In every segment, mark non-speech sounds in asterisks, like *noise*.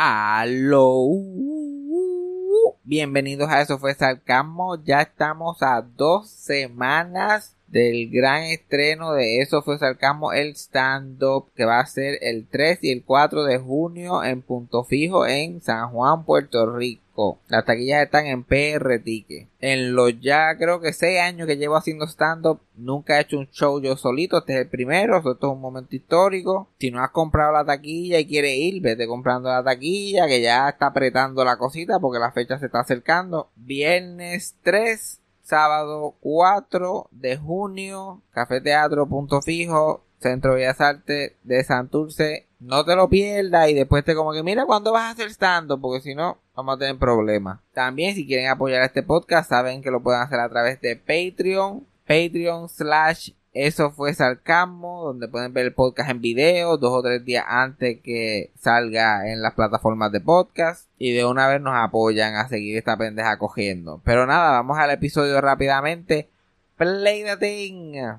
Aló. Bienvenidos a Eso fue Sarcasmo. Ya estamos a dos semanas del gran estreno de Eso fue Sarcasmo, el stand-up que va a ser el 3 y el 4 de junio en Punto Fijo en San Juan, Puerto Rico. Las taquillas están en PR Ticket. En los ya creo que 6 años que llevo haciendo stand-up, nunca he hecho un show yo solito. Este es el primero, esto es un momento histórico. Si no has comprado la taquilla y quieres ir, vete comprando la taquilla que ya está apretando la cosita porque la fecha se está acercando. Viernes 3 sábado 4 de junio, Café Teatro Punto Fijo, Centro Bellas Artes de Santurce. No te lo pierdas y después te como que mira cuándo vas a hacer stand porque si no vamos a tener problemas. También si quieren apoyar este podcast saben que lo pueden hacer a través de Patreon, Patreon slash eso fue Sarcasmo, donde pueden ver el podcast en video dos o tres días antes que salga en las plataformas de podcast. Y de una vez nos apoyan a seguir esta pendeja cogiendo. Pero nada, vamos al episodio rápidamente. Play the thing.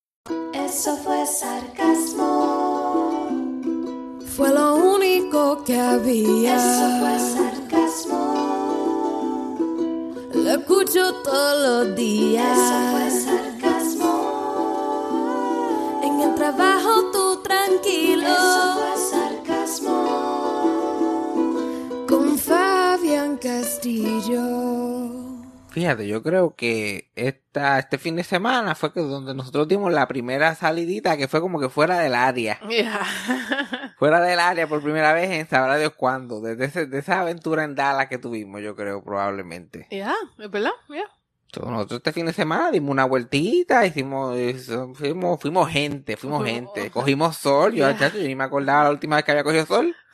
Eso fue sarcasmo. Fue lo único que había. Eso fue sarcasmo. Lo escucho todos los días. Eso fue sarcasmo. En el trabajo tú tranquilo. Eso fue sarcasmo. Con Fabián Castillo. Fíjate, yo creo que este fin de semana fue que donde nosotros dimos la primera salidita que fue como que fuera del área. *laughs* *laughs* Fuera del área por primera vez en sabrá Dios cuándo. Desde ese- de esa aventura en Dallas que tuvimos, yo creo, probablemente. Ya, es verdad, ya. Entonces, nosotros este fin de semana dimos una vueltita, hicimos, fuimos, fuimos gente, fuimos gente. Cogimos sol, yo, Yeah. chacho, yo ni me acordaba la última vez que había cogido sol. *laughs*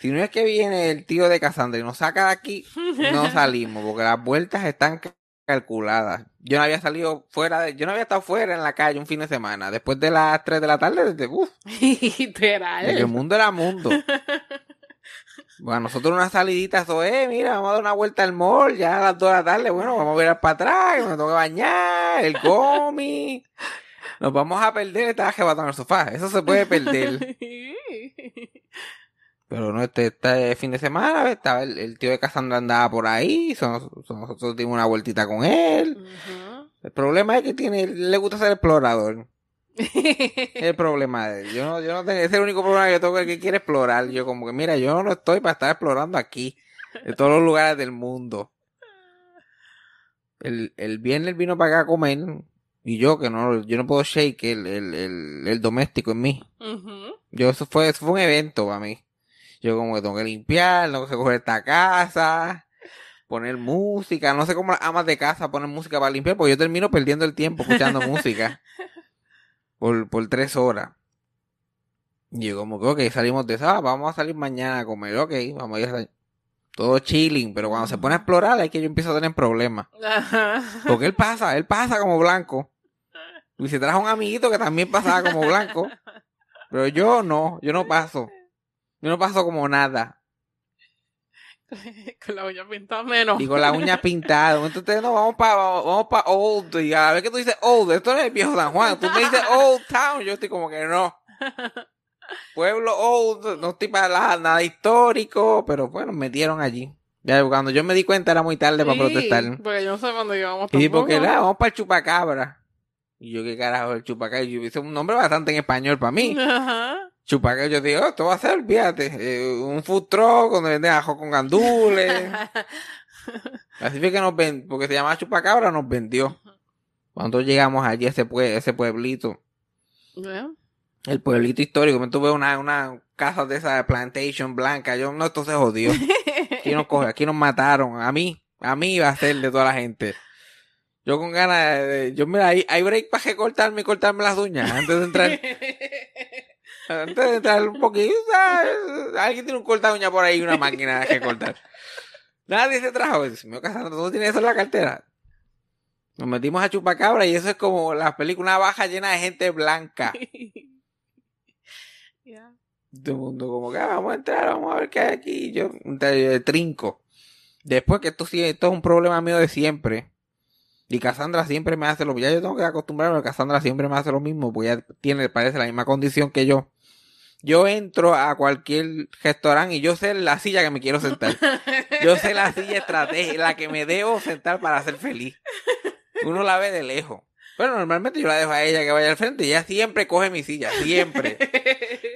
Si no es que viene el tío de Cassandra y nos saca de aquí, no salimos, porque las vueltas están ca- calculadas. Yo no había salido fuera de, yo no había estado fuera en la calle un fin de semana, después de las 3 de la tarde, desde, uff, *laughs* Literal. el mundo era mundo. *laughs* Bueno, nosotros una salidita, eso es, mira, vamos a dar una vuelta al mall, ya a las 2 de la tarde, bueno, vamos a ver para atrás, que me tengo que bañar, el gomi. Nos vamos a perder, estaba jebatado en el sofá, eso se puede perder. *laughs* Pero no, este, este fin de semana, estaba el, el tío de Cassandra andaba por ahí, so- so- nosotros dimos una vueltita con él. El problema es que tiene, le gusta ser explorador. *laughs* El problema de él. Yo no, yo no tengo, ese es el único problema que yo tengo que quiere explorar. Yo como que, mira, yo no estoy para estar explorando aquí, de todos los lugares del mundo. El, el viernes vino para acá a comer, y yo que no, yo no puedo shake el, el, el, el doméstico en mí. Yo, eso fue, eso fue un evento para mí. Yo como que tengo que limpiar, tengo que coger esta casa, poner música, no sé cómo las amas de casa ponen música para limpiar, porque yo termino perdiendo el tiempo escuchando *laughs* música por, por tres horas. Y yo como que, ok, salimos de esa, vamos a salir mañana a comer, ok, vamos a ir a salir. Todo chilling, pero cuando se pone a explorar es que yo empiezo a tener problemas. Porque él pasa, él pasa como blanco. Y se trajo un amiguito que también pasaba como blanco. Pero yo no, yo no paso. Yo no paso como nada. *laughs* Con la uña pintada menos. Y con la uña pintada. Entonces, no, vamos para vamos pa Old. Y a ver que tú dices Old. Esto no es el viejo San Juan. Tú me dices Old Town. Yo estoy como que no. *laughs* Pueblo Old. No estoy para nada histórico. Pero bueno, me metieron allí. Ya cuando yo me di cuenta era muy tarde para protestar. Porque yo no sé cuándo íbamos Y tampoco. porque nada, vamos para el chupacabra. Y yo, ¿qué carajo el chupacabra? Y yo hice un nombre bastante en español para mí. *laughs* Ajá. Chupacabra, yo digo, oh, esto va a ser, fíjate, eh, un food truck donde venden ajo con gandules. *laughs* Así fue que nos ven, porque se llamaba Chupacabra, nos vendió. Cuando llegamos allí a ese, pue- ese pueblito, el pueblito histórico, me tuve una, una casa de esa plantation blanca, yo, no, esto se jodió. Aquí nos coge, aquí nos mataron, a mí, a mí iba a ser de toda la gente. Yo con ganas de, yo mira, hay, hay break para recortarme y cortarme las uñas antes de entrar. *laughs* Antes de entrar un poquito, alguien tiene un corta uña por ahí y una máquina que cortar. Nadie se trajo. Mío, Cassandra, ¿tú no tienes eso en la cartera? Nos metimos a chupacabra y eso es como la película, baja llena de gente blanca. *laughs* Yeah. Todo el mundo como que "Ah, vamos a entrar, vamos a ver qué hay aquí. Yo de, trinco. Después que esto sí, esto es un problema mío de siempre. Y Cassandra siempre me hace lo mismo. Ya yo tengo que acostumbrarme, Cassandra siempre me hace lo mismo, porque ella tiene, parece la misma condición que yo. Yo entro a cualquier restaurante y yo sé la silla que me quiero sentar. Yo sé la silla estratégica, la que me debo sentar para ser feliz. Uno la ve de lejos. Pero normalmente yo la dejo a ella que vaya al frente y ella siempre coge mi silla, siempre.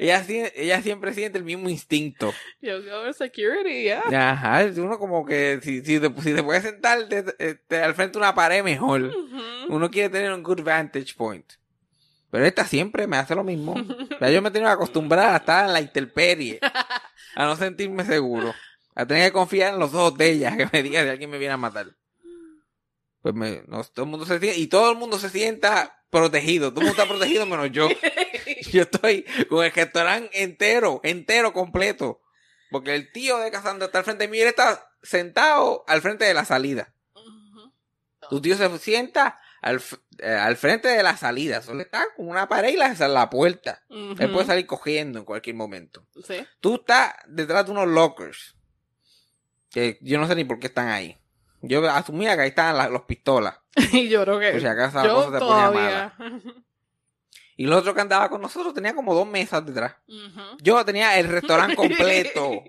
Ella, ella siempre siente el mismo instinto. Yo go security, yeah. Ajá, uno como que si, si, te, si te puede sentar de- este, al frente de una pared mejor. Uno quiere tener un good vantage point. Pero esta siempre me hace lo mismo. Ya yo me tengo que acostumbrar a estar en la intemperie. A no sentirme seguro. A tener que confiar en los ojos de ella que me diga si alguien me viene a matar. Pues me, no, todo el mundo se siente, y todo el mundo se sienta protegido. Todo el mundo está protegido menos yo. *laughs* Yo estoy con el restaurante entero, entero, completo. Porque el tío de Cassandra está al frente de mí y él está sentado al frente de la salida. Tu tío se sienta al, eh, al frente de la salida. Solo está con una pared y la, la puerta. Él puede salir cogiendo en cualquier momento. Sí. Tú estás detrás de unos lockers. Que yo no sé ni por qué están ahí. Yo asumía que ahí estaban las los pistolas. *laughs* Y yo creo que. Por si acaso la cosa te ponía. Y el otro que andaba con nosotros tenía como dos mesas detrás. Yo tenía el restaurante *laughs* completo.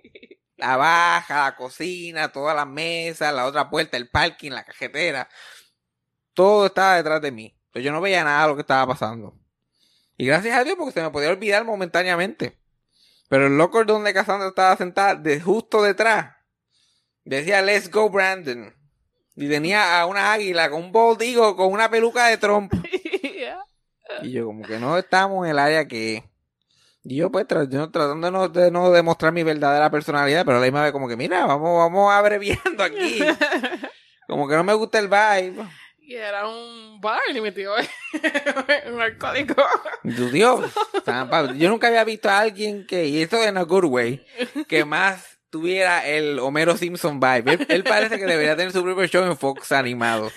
La baja, la cocina, todas las mesas, la otra puerta, el parking, la cajetera. Todo estaba detrás de mí. Pero yo no veía nada de lo que estaba pasando. Y gracias a Dios porque se me podía olvidar momentáneamente. Pero el locker donde Cassandra estaba sentada, de justo detrás, decía Let's go Brandon. Y tenía a una águila con un eagle con una peluca de Trump. *laughs* Yeah. Y yo como que no estamos en el área que. Y yo pues tra- yo tratando de no, de no demostrar mi verdadera personalidad, pero a la misma vez como que mira, vamos, vamos abreviando aquí. *laughs* Como que no me gusta el vibe. Y era un bar y metió *laughs* un alcohólico. Dios. Yo nunca había visto a alguien que, y esto en a good way, que más tuviera el Homero Simpson vibe. Él, él parece que debería tener su propio show en Fox animado.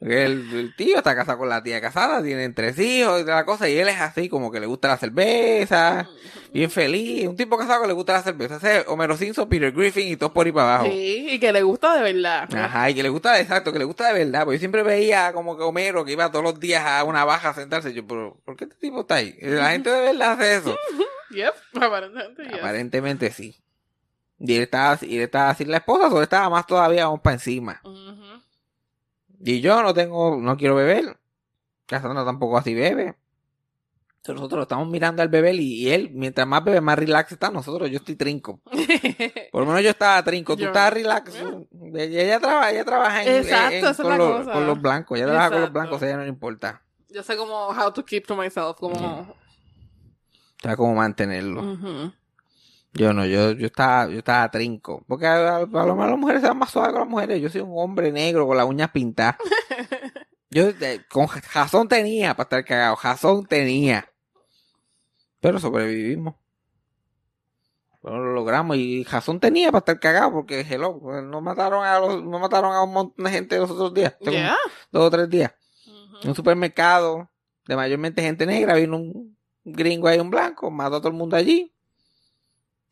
El, el tío está casado con la tía casada, tienen tres hijos y toda la cosa, y él es así como que le gusta la cerveza, *laughs* bien feliz, un tipo casado que le gusta la cerveza, ese es Homero Simpson, Peter Griffin y todos por ahí para abajo. Sí, y que le gusta de verdad. Ajá, y que le gusta, exacto, que le gusta de verdad, porque yo siempre veía como que Homero que iba todos los días a una baja a sentarse, yo, pero ¿por qué este tipo está ahí? La *laughs* gente de verdad hace eso. *laughs* Yep, aparentemente. yes. Aparentemente sí. Y él estaba, y él estaba sin la esposa, o estaba más todavía vamos para encima. Y yo no tengo, no quiero beber. Cassandra tampoco así bebe. Entonces nosotros estamos mirando al beber y, y él, mientras más bebe, más relax está. Nosotros, yo estoy trinco. *laughs* Por lo menos yo estaba trinco, tú Yo- estabas relax. Ella, ella trabaja, ella trabaja en, Exacto, en- con, los, cosa. con los blancos. Ella trabaja con los blancos, ella no le importa. Yo sé como how to keep to myself, como... O sea, cómo mantenerlo. Ujú. Yo no, yo, yo estaba, yo estaba trinco. Porque a, a lo mejor las mujeres se van más suaves con las mujeres. Yo soy un hombre negro con las uñas pintadas. *laughs* Yo eh, con jazón tenía para estar cagado. Jazón tenía. Pero sobrevivimos. Pero lo logramos y jazón tenía para estar cagado porque hello, pues, no mataron a los, no mataron a un montón de gente los otros días. Yeah. Dos o tres días. En un supermercado de mayormente gente negra, vino un gringo ahí, un blanco, mató a todo el mundo allí.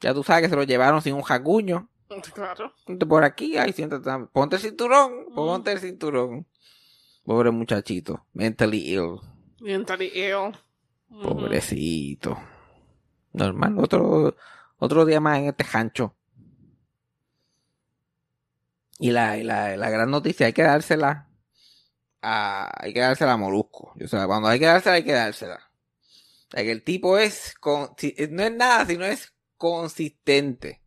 Ya tú sabes que se lo llevaron sin un jacuño. Claro. Por aquí, ay, siéntate. Ponte el cinturón, ponte el cinturón. Pobre muchachito, mentally ill. Mentally ill. Pobrecito. Normal, otro, otro día más en este rancho. Y la, y la, la gran noticia, hay que dársela a, hay que dársela a Molusco. O sea, cuando hay que dársela, hay que dársela. O sea, que el tipo es, con, si- no es nada, sino es consistente.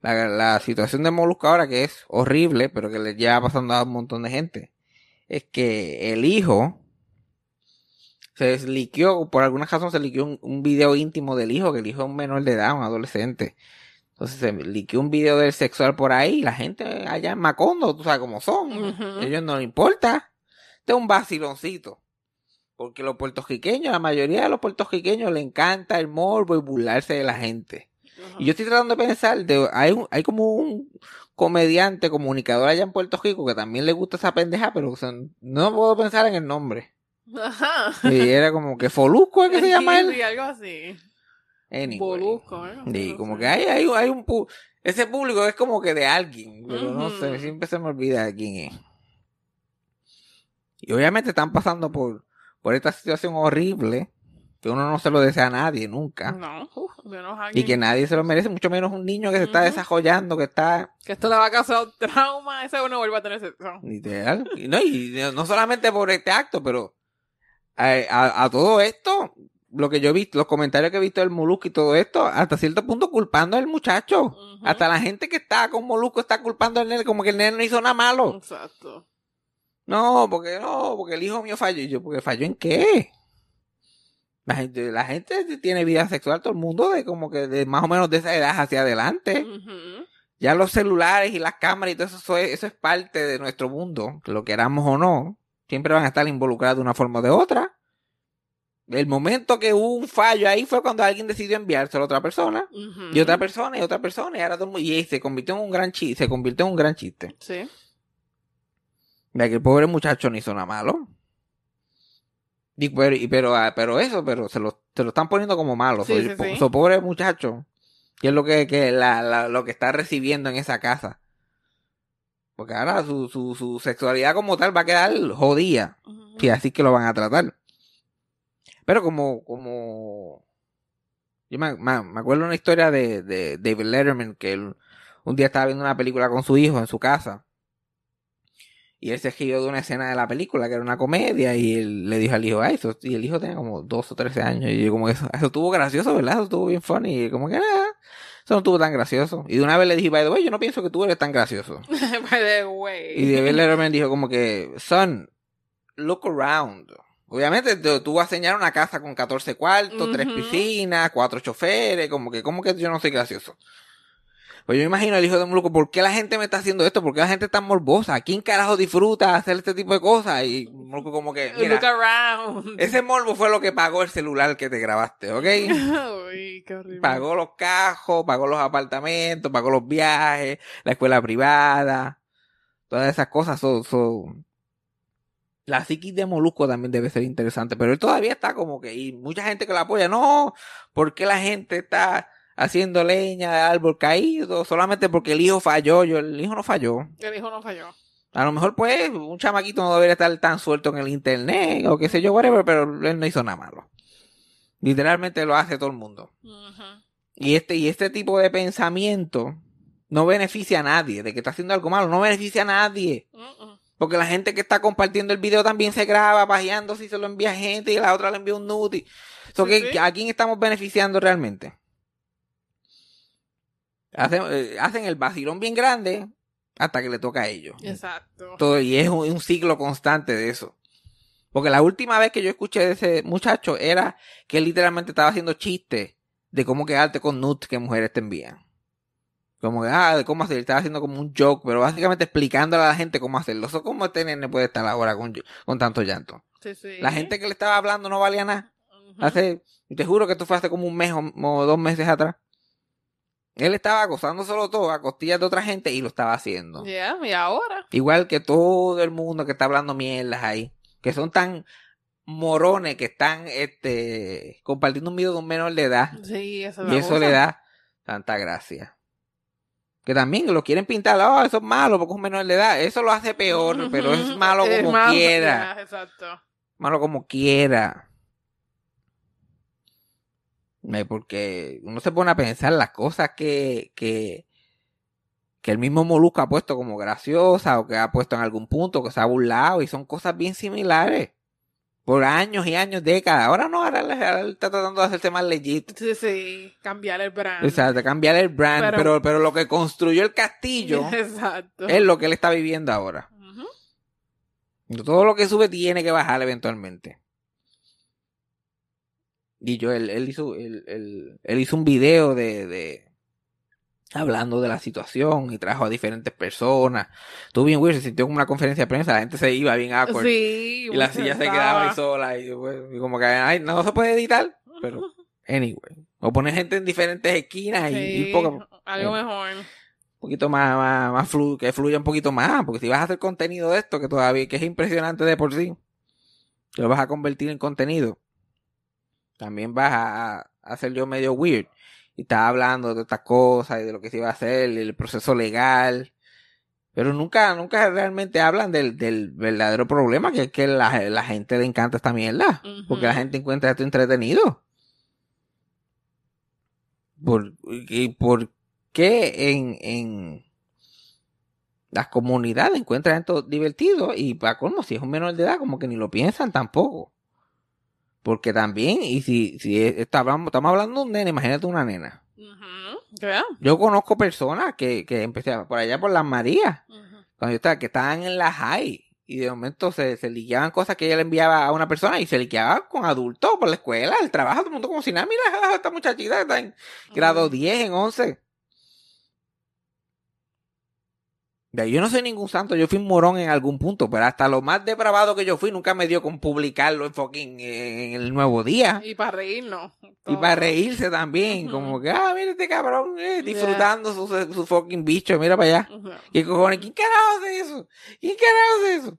La, la situación de Molusco ahora, que es horrible, pero que le lleva pasando a un montón de gente, es que el hijo se liqueó, por alguna razón se liqueó un, un video íntimo del hijo, que el hijo es un menor de edad, un adolescente. Entonces se liqueó un video del sexual por ahí, y la gente allá en Macondo, tú sabes cómo son. Ellos no les importa. Este es un vaciloncito. Porque los puertorriqueños, la mayoría de los puertorriqueños le encanta el morbo y burlarse de la gente. Y yo estoy tratando de pensar, de, hay, un- hay como un comediante, comunicador allá en Puerto Rico que también le gusta esa pendeja, pero o sea, no puedo pensar en el nombre. Ajá. Y era como que Folusco es que se llama *laughs* él. Sí, algo así. Anyway. ¿eh? Sí, como que hay, hay, hay un pu- ese público es como que de alguien, pero no sé, siempre se me olvida de quién es. Y obviamente están pasando por, por esta situación horrible que uno no se lo desea a nadie nunca. No, menos Y alguien que nadie se lo merece, mucho menos un niño que se está desarrollando, que está que esto le va a causar trauma, ese uno vuelve a tener sexo. literal. Y no, y no solamente por este acto, pero a, a- a todo esto, lo que yo he visto, los comentarios que he visto del Molusco y todo esto, hasta cierto punto culpando al muchacho. Hasta la gente que está con Molusco está culpando al nene como que el nene no hizo nada malo. Exacto. No, porque no, porque el hijo mío falló. Y yo, ¿porque falló en qué? La gente, la gente tiene vida sexual, todo el mundo, de como que de más o menos de esa edad hacia adelante. Ya los celulares y las cámaras y todo eso, eso es, parte de nuestro mundo, que lo queramos o no, siempre van a estar involucrados de una forma o de otra. El momento que hubo un fallo ahí fue cuando alguien decidió enviárselo a otra persona, y otra persona, y otra persona, y ahora todo el mundo- y se convirtió en un gran chiste, se convirtió en un gran chiste. Sí. Ya que el pobre muchacho no hizo nada malo. Y, pero, y- pero, ah, pero eso, pero se lo, se lo están poniendo como malo. Sí, so, sí, so, pobre muchacho. Que es lo que, que la, la- lo que está recibiendo en esa casa. Porque ahora su, su, su sexualidad como tal va a quedar jodida. Ujú. Y así que lo van a tratar. Pero como, como, yo me, me- me acuerdo una historia de, de David Letterman que él un día estaba viendo una película con su hijo en su casa. Y él se rió de una escena de la película que era una comedia y él le dijo al hijo, ah, eso, y el hijo tenía como 12 o 13 años y yo como que eso, eso estuvo gracioso, ¿verdad? Eso estuvo bien funny y como que nada, eso no estuvo tan gracioso. Y de una vez le dije, by the way, yo no pienso que tú eres tan gracioso. *laughs* By the way. Y David Letterman dijo como que, son, look around. Obviamente tú vas a enseñar una casa con 14 cuartos, tres Ujú. piscinas, cuatro choferes, como que, como que yo no soy gracioso. Pues yo me imagino al hijo de Moluco, ¿por qué la gente me está haciendo esto? ¿Por qué la gente es tan morbosa? ¿Quién carajo disfruta hacer este tipo de cosas? Y Moluco como que, Look around. ese morbo fue lo que pagó el celular que te grabaste, ¿ok? *laughs* Uy, qué horrible. Pagó los cajos, pagó los apartamentos, pagó los viajes, la escuela privada, todas esas cosas son... son- La psiquis de Molusco también debe ser interesante, pero él todavía está como que, y mucha gente que lo apoya, no, ¿por qué la gente está haciendo leña de árbol caído? Solamente porque el hijo falló, yo, el hijo no falló. El hijo no falló. A lo mejor pues un chamaquito no debería estar tan suelto en el internet o qué sé yo, whatever, pero él no hizo nada malo. Literalmente lo hace todo el mundo. Y este, y este tipo de pensamiento no beneficia a nadie. De que está haciendo algo malo, no beneficia a nadie. Porque la gente que está compartiendo el video también se graba pajeándose y se lo envía a gente y la otra le envía un nude. So, Sí, que- sí. ¿A quién estamos beneficiando realmente? Hacen, eh, hacen el vacilón bien grande hasta que le toca a ellos. Exacto. Todo, y es un, un ciclo constante de eso. Porque la última vez que yo escuché de ese muchacho era que él literalmente estaba haciendo chistes de cómo quedarte con nudes que mujeres te envían. Como que, ah, de cómo hacer, estaba haciendo como un joke, pero básicamente explicándole a la gente cómo hacerlo. Eso como este nene puede estar ahora con, con tanto llanto. Sí, sí. La gente que le estaba hablando no valía nada. Ujú. Hace, te juro que esto fue hace como un mes o, o dos meses atrás. Él estaba acosándoselo todo a costillas de otra gente y lo estaba haciendo. Ya, y ahora. Igual que todo el mundo que está hablando mierdas ahí. Que son tan morones que están este compartiendo un video de un menor de edad. Sí, eso es Y eso cosa. le da tanta gracia. Que también lo quieren pintar, oh, eso es malo porque es un menor de edad. Eso lo hace peor, pero es *laughs* malo Es como malo, quiera. exacto. Malo como quiera. Porque uno se pone a pensar las cosas que, que, que el mismo Molusco ha puesto como graciosa o que ha puesto en algún punto, que se ha burlado y son cosas bien similares. Por años y años, décadas. Ahora no, ahora, ahora él está tratando de hacerse más legit. Sí, sí. Cambiar el brand. O sea, de cambiar el brand, Pero- pero, pero, lo que construyó el castillo *laughs* Exacto. es lo que él está viviendo ahora. Todo lo que sube tiene que bajar eventualmente. Y yo, él, él hizo, él, él- él hizo un video de, de, hablando de la situación y trajo a diferentes personas. Estuvo bien weird, se sintió como una conferencia de prensa, la gente se iba bien awkward. Sí. Y la silla se quedaba ahí sola y, pues, y como que ay, no se puede editar, pero anyway. O poner gente en diferentes esquinas y, y poco, algo eh, mejor. un poquito más, más, más flu- que fluya un poquito más, porque si vas a hacer contenido de esto, que todavía que es impresionante de por sí, lo vas a convertir en contenido, también vas a, hacer yo medio weird. Y estaba hablando de estas cosas y de lo que se iba a hacer, y el proceso legal. Pero nunca, nunca realmente hablan del, del verdadero problema, que es que la, la gente le encanta esta mierda. Porque la gente encuentra esto entretenido. ¿Por, y por qué en, en las comunidades encuentran esto divertido? Y para colmo, si es un menor de edad, como que ni lo piensan tampoco. Porque también, y si, si es- está- estamos hablando de un nene, imagínate una nena. ¿Qué? Yo conozco personas que, que empecé por allá por las Marías, cuando yo estaba, que estaban en la high, y de momento se, se liqueaban cosas que ella le enviaba a una persona y se liqueaba con adultos por la escuela, el trabajo, todo el mundo como si nada, mira esta muchachita está en grado Ujú. 10, en 11. Ya, Yo no soy ningún santo, yo fui un morón en algún punto, pero hasta lo más depravado que yo fui nunca me dio con publicarlo en fucking en el nuevo día. Y para reírnos. Y para reírse también, como que, ah, mira este cabrón, eh, Yeah. disfrutando su, su fucking bicho, mira para allá. Ujú. ¿Qué cojones? ¿Quién carajo hace eso? ¿Quién carajo hace eso?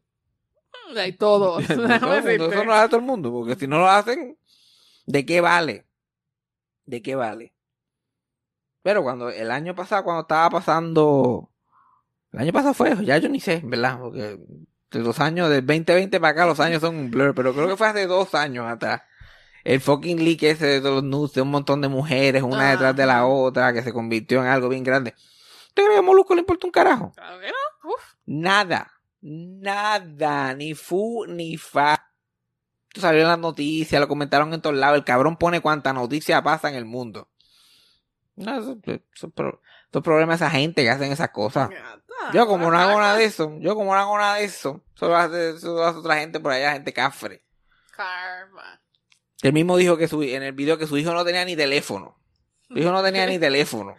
Hay todos. Todo *laughs* *laughs* eso no lo hace todo el mundo, porque si no lo hacen, ¿de qué vale? ¿De qué vale? Pero cuando el año pasado, cuando estaba pasando, el año pasado fue, ya yo ni sé, ¿verdad? Porque de los años del 2020 para acá los años son un blur, pero creo que fue hace dos años atrás. El fucking leak ese de todos los nudes de un montón de mujeres, una detrás de la otra, que se convirtió en algo bien grande. ¿Usted cree que a Molusco le importa un carajo? Claro que no. Uf. Nada. Nada. Ni fu ni fa. Esto salió en las noticias, lo comentaron en todos lados. El cabrón pone cuánta noticia pasa en el mundo. No, eso, eso es es problema esa gente que hacen esas cosas. Yo como no hago nada de eso, yo como no hago nada de eso, solo hace, eso lo hace otra gente por allá, gente cafre. Karma. Él mismo dijo que su, en el video que su hijo no tenía ni teléfono. Su hijo no tenía ni *laughs* teléfono.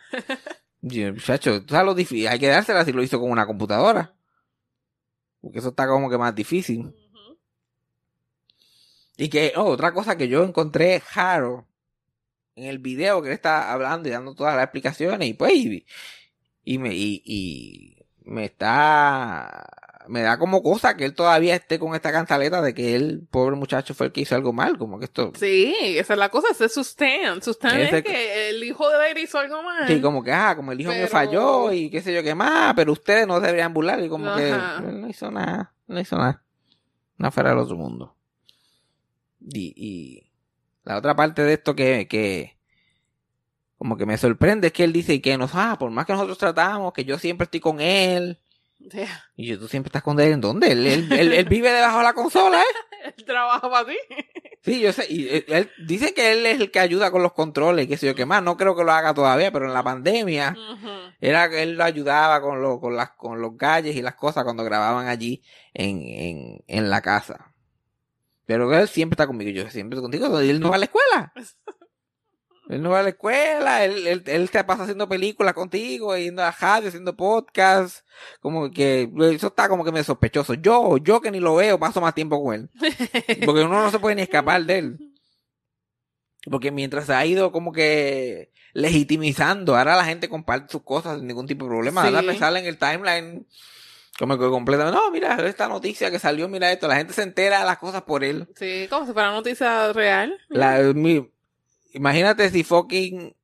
Muchacho, tú sabes lo difícil. Hay que dársela si lo hizo con una computadora. Porque eso está como que más difícil. Y que, oh, otra cosa que yo encontré raro en el video que él está hablando y dando todas las explicaciones y pues, y, y me, y, y me está, me da como cosa que él todavía esté con esta cantaleta de que él, pobre muchacho, fue el que hizo algo mal, como que esto, Sí, esa es la cosa, ese es su stand. Su stand Ese es que el hijo de él hizo algo mal. sí, como que, ah, como el hijo me falló y qué sé yo qué más, pero ustedes no deberían burlar y como que él no hizo nada, no hizo nada, no fuera del otro mundo. Y, y la otra parte de esto que, que como que me sorprende es que él dice que nos, ah, por más que nosotros tratamos, que yo siempre estoy con él. Yeah. Y yo, tú siempre estás con él, ¿en dónde? Él, él, él- él vive debajo de la consola, ¿eh? *laughs* Él trabaja para ti. Sí, yo sé. Y él, él dice que él es el que ayuda con los controles, qué sé yo qué más. No creo que lo haga todavía, pero en la pandemia Ujú. era que él lo ayudaba con, lo, con, las, con los galles y las cosas cuando grababan allí en, en, en la casa. Pero él siempre está conmigo. Yo siempre estoy contigo. Y él no va a la escuela. *laughs* Él no va a la escuela. Él, él, él se pasa haciendo películas contigo, yendo a radio, haciendo podcast. Como que eso está como que me sospechoso. Yo, yo que ni lo veo, paso más tiempo con él. *laughs* Porque uno no se puede ni escapar de él. Porque mientras se ha ido como que legitimizando, ahora la gente comparte sus cosas sin ningún tipo de problema. Sí. Ahora me sale en el timeline como que completamente, no, mira, esta noticia que salió, mira esto, la gente se entera de las cosas por él. Sí, como si fuera noticia real. La, mi- imagínate si fucking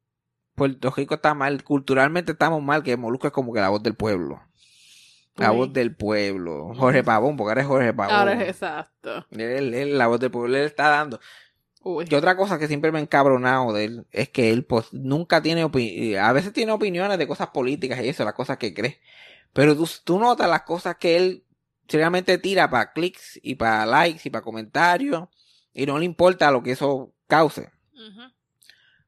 Puerto Rico está mal, culturalmente estamos mal, que Molusco es como que la voz del pueblo. La Uy. voz del pueblo. Jorge Pavón, porque ahora es Jorge Pavón. Ahora es exacto. Él, él, la voz del pueblo, él está dando. Uy. Y otra cosa que siempre me ha encabronado de él es que él pues nunca tiene opiniones, a veces tiene opiniones de cosas políticas y eso, las cosas que cree. Pero tú, tú notas las cosas que él seriamente tira para clics y para likes y para comentarios y no le importa lo que eso cause.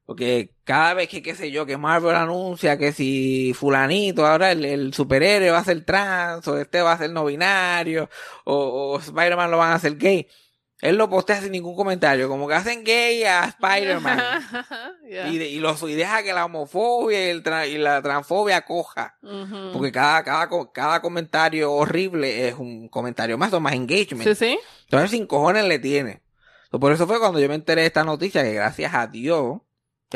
Porque cada vez que, qué sé yo, que Marvel anuncia que si fulanito, ahora el, el superhéroe va a ser trans, o este va a ser no binario, o, o Spider-Man lo van a hacer gay, Él lo postea sin ningún comentario, como que hacen gay a Spider-Man. *laughs* Yeah. y, los, y deja que la homofobia y, el tra- y la transfobia coja. Porque cada, cada, cada comentario horrible es un comentario más o más engagement. Sí, sí. Entonces sin cojones le tiene. Por eso fue cuando yo me enteré de esta noticia que gracias a Dios,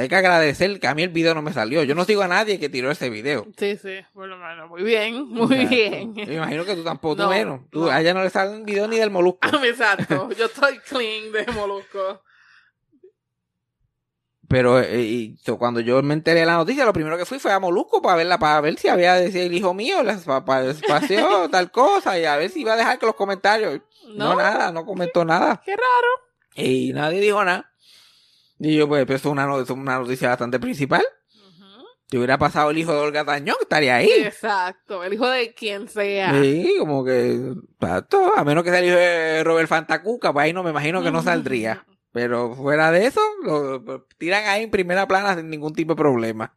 hay que agradecer que a mí el video no me salió. Yo no sigo a nadie que tiró ese video. Sí, sí. Por lo menos. Muy bien, muy Exacto. bien. Me imagino que tú tampoco, tú No, menos. Tú, no. A ella no le sale un video ni del molusco. *laughs* Exacto. Yo estoy clean de molusco. Pero eh, y, cuando yo me enteré de la noticia, lo primero que fui fue a Molusco para verla, para ver si había decía el hijo mío, les pa- pa- espació *laughs* tal cosa, y a ver si iba a dejar que los comentarios. No, No. nada, no comentó nada. Qué raro. Y nadie dijo nada. Y yo, pues, pues, eso es una, es una noticia bastante principal. Si hubiera pasado el hijo de Olga Tañón, estaría ahí. Exacto. El hijo de quien sea. Sí, como que, exacto, a menos que sea el hijo de Robert Fantacuca, pues ahí no me imagino que no saldría. Pero fuera de eso, lo tiran ahí en primera plana sin ningún tipo de problema.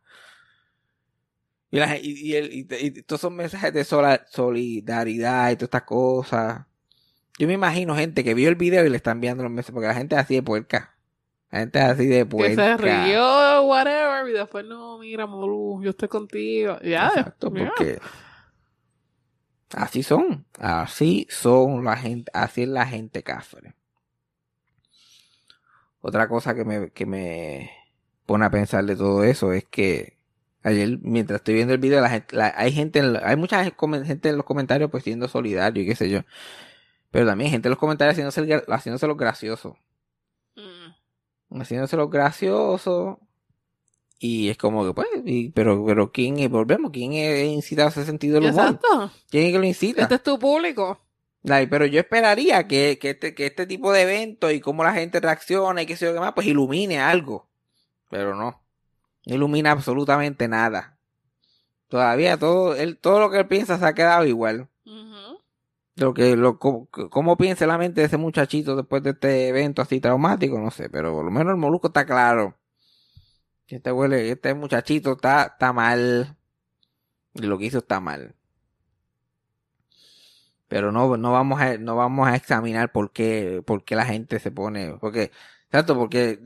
Y, la y, y el- y- y todos esos mensajes de sola- solidaridad y todas estas cosas. Yo me imagino gente que vio el video y le están enviando los mensajes, porque la gente es así de puerca. La gente así de Que se rió, whatever, y después no, mira, Molu, yo estoy contigo. Ya, Exacto, mira. porque así son, así son la gente, así es la gente cafre. Otra cosa que me, que me pone a pensar de todo eso es que ayer, mientras estoy viendo el video, la gente, la- hay gente, en hay mucha gente en los comentarios pues siendo solidario y qué sé yo. Pero también hay gente en los comentarios haciéndose, haciéndose los graciosos. Haciéndose los graciosos. Y es como que, pues, y- pero, pero ¿quién es? Volvemos, ¿quién es incitado a ese sentido del humor? Exacto. ¿Quién es que lo incita? Este es tu público. Like, pero yo esperaría que, que, este, que este tipo de eventos y cómo la gente reacciona y qué sé yo qué más, pues ilumine algo. Pero no. No ilumina absolutamente nada. Todavía todo, él, todo lo que él piensa se ha quedado igual. Lo que, lo, cómo, cómo piensa la mente de ese muchachito después de este evento así traumático, no sé, pero por lo menos el molusco está claro. Que este huele, este muchachito está, está mal. Y lo que hizo está mal. Pero no, no vamos a, no vamos a examinar por qué, por qué la gente se pone, porque, exacto, porque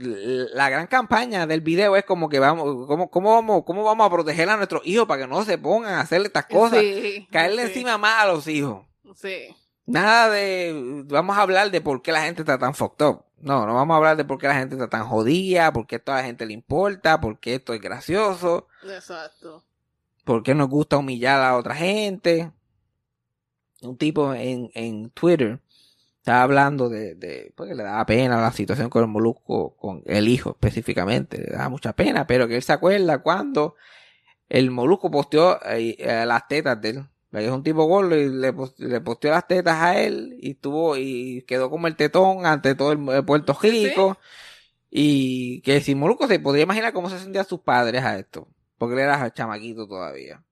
la gran campaña del video es como que vamos, cómo, cómo vamos, cómo vamos a proteger a nuestros hijos para que no se pongan a hacerle estas cosas, Sí, caerle sí, encima más a los hijos. Sí. Nada de, vamos a hablar de por qué la gente está tan fucked up. No, no vamos a hablar de por qué la gente está tan jodida, por qué a la gente le importa, por qué esto es gracioso, Exacto. por qué nos gusta humillar a otra gente. Un tipo en, en Twitter estaba hablando de, de, porque le daba pena la situación con el molusco, con el hijo específicamente, le daba mucha pena, pero que él se acuerda cuando el molusco posteó eh, eh, las tetas de él. Es un tipo gordo y le, le posteó las tetas a él y tuvo y quedó como el tetón ante todo el, el Puerto sí. Rico. Y que si Molusco se podría imaginar cómo se sentían sus padres a esto. Porque él era chamaquito todavía.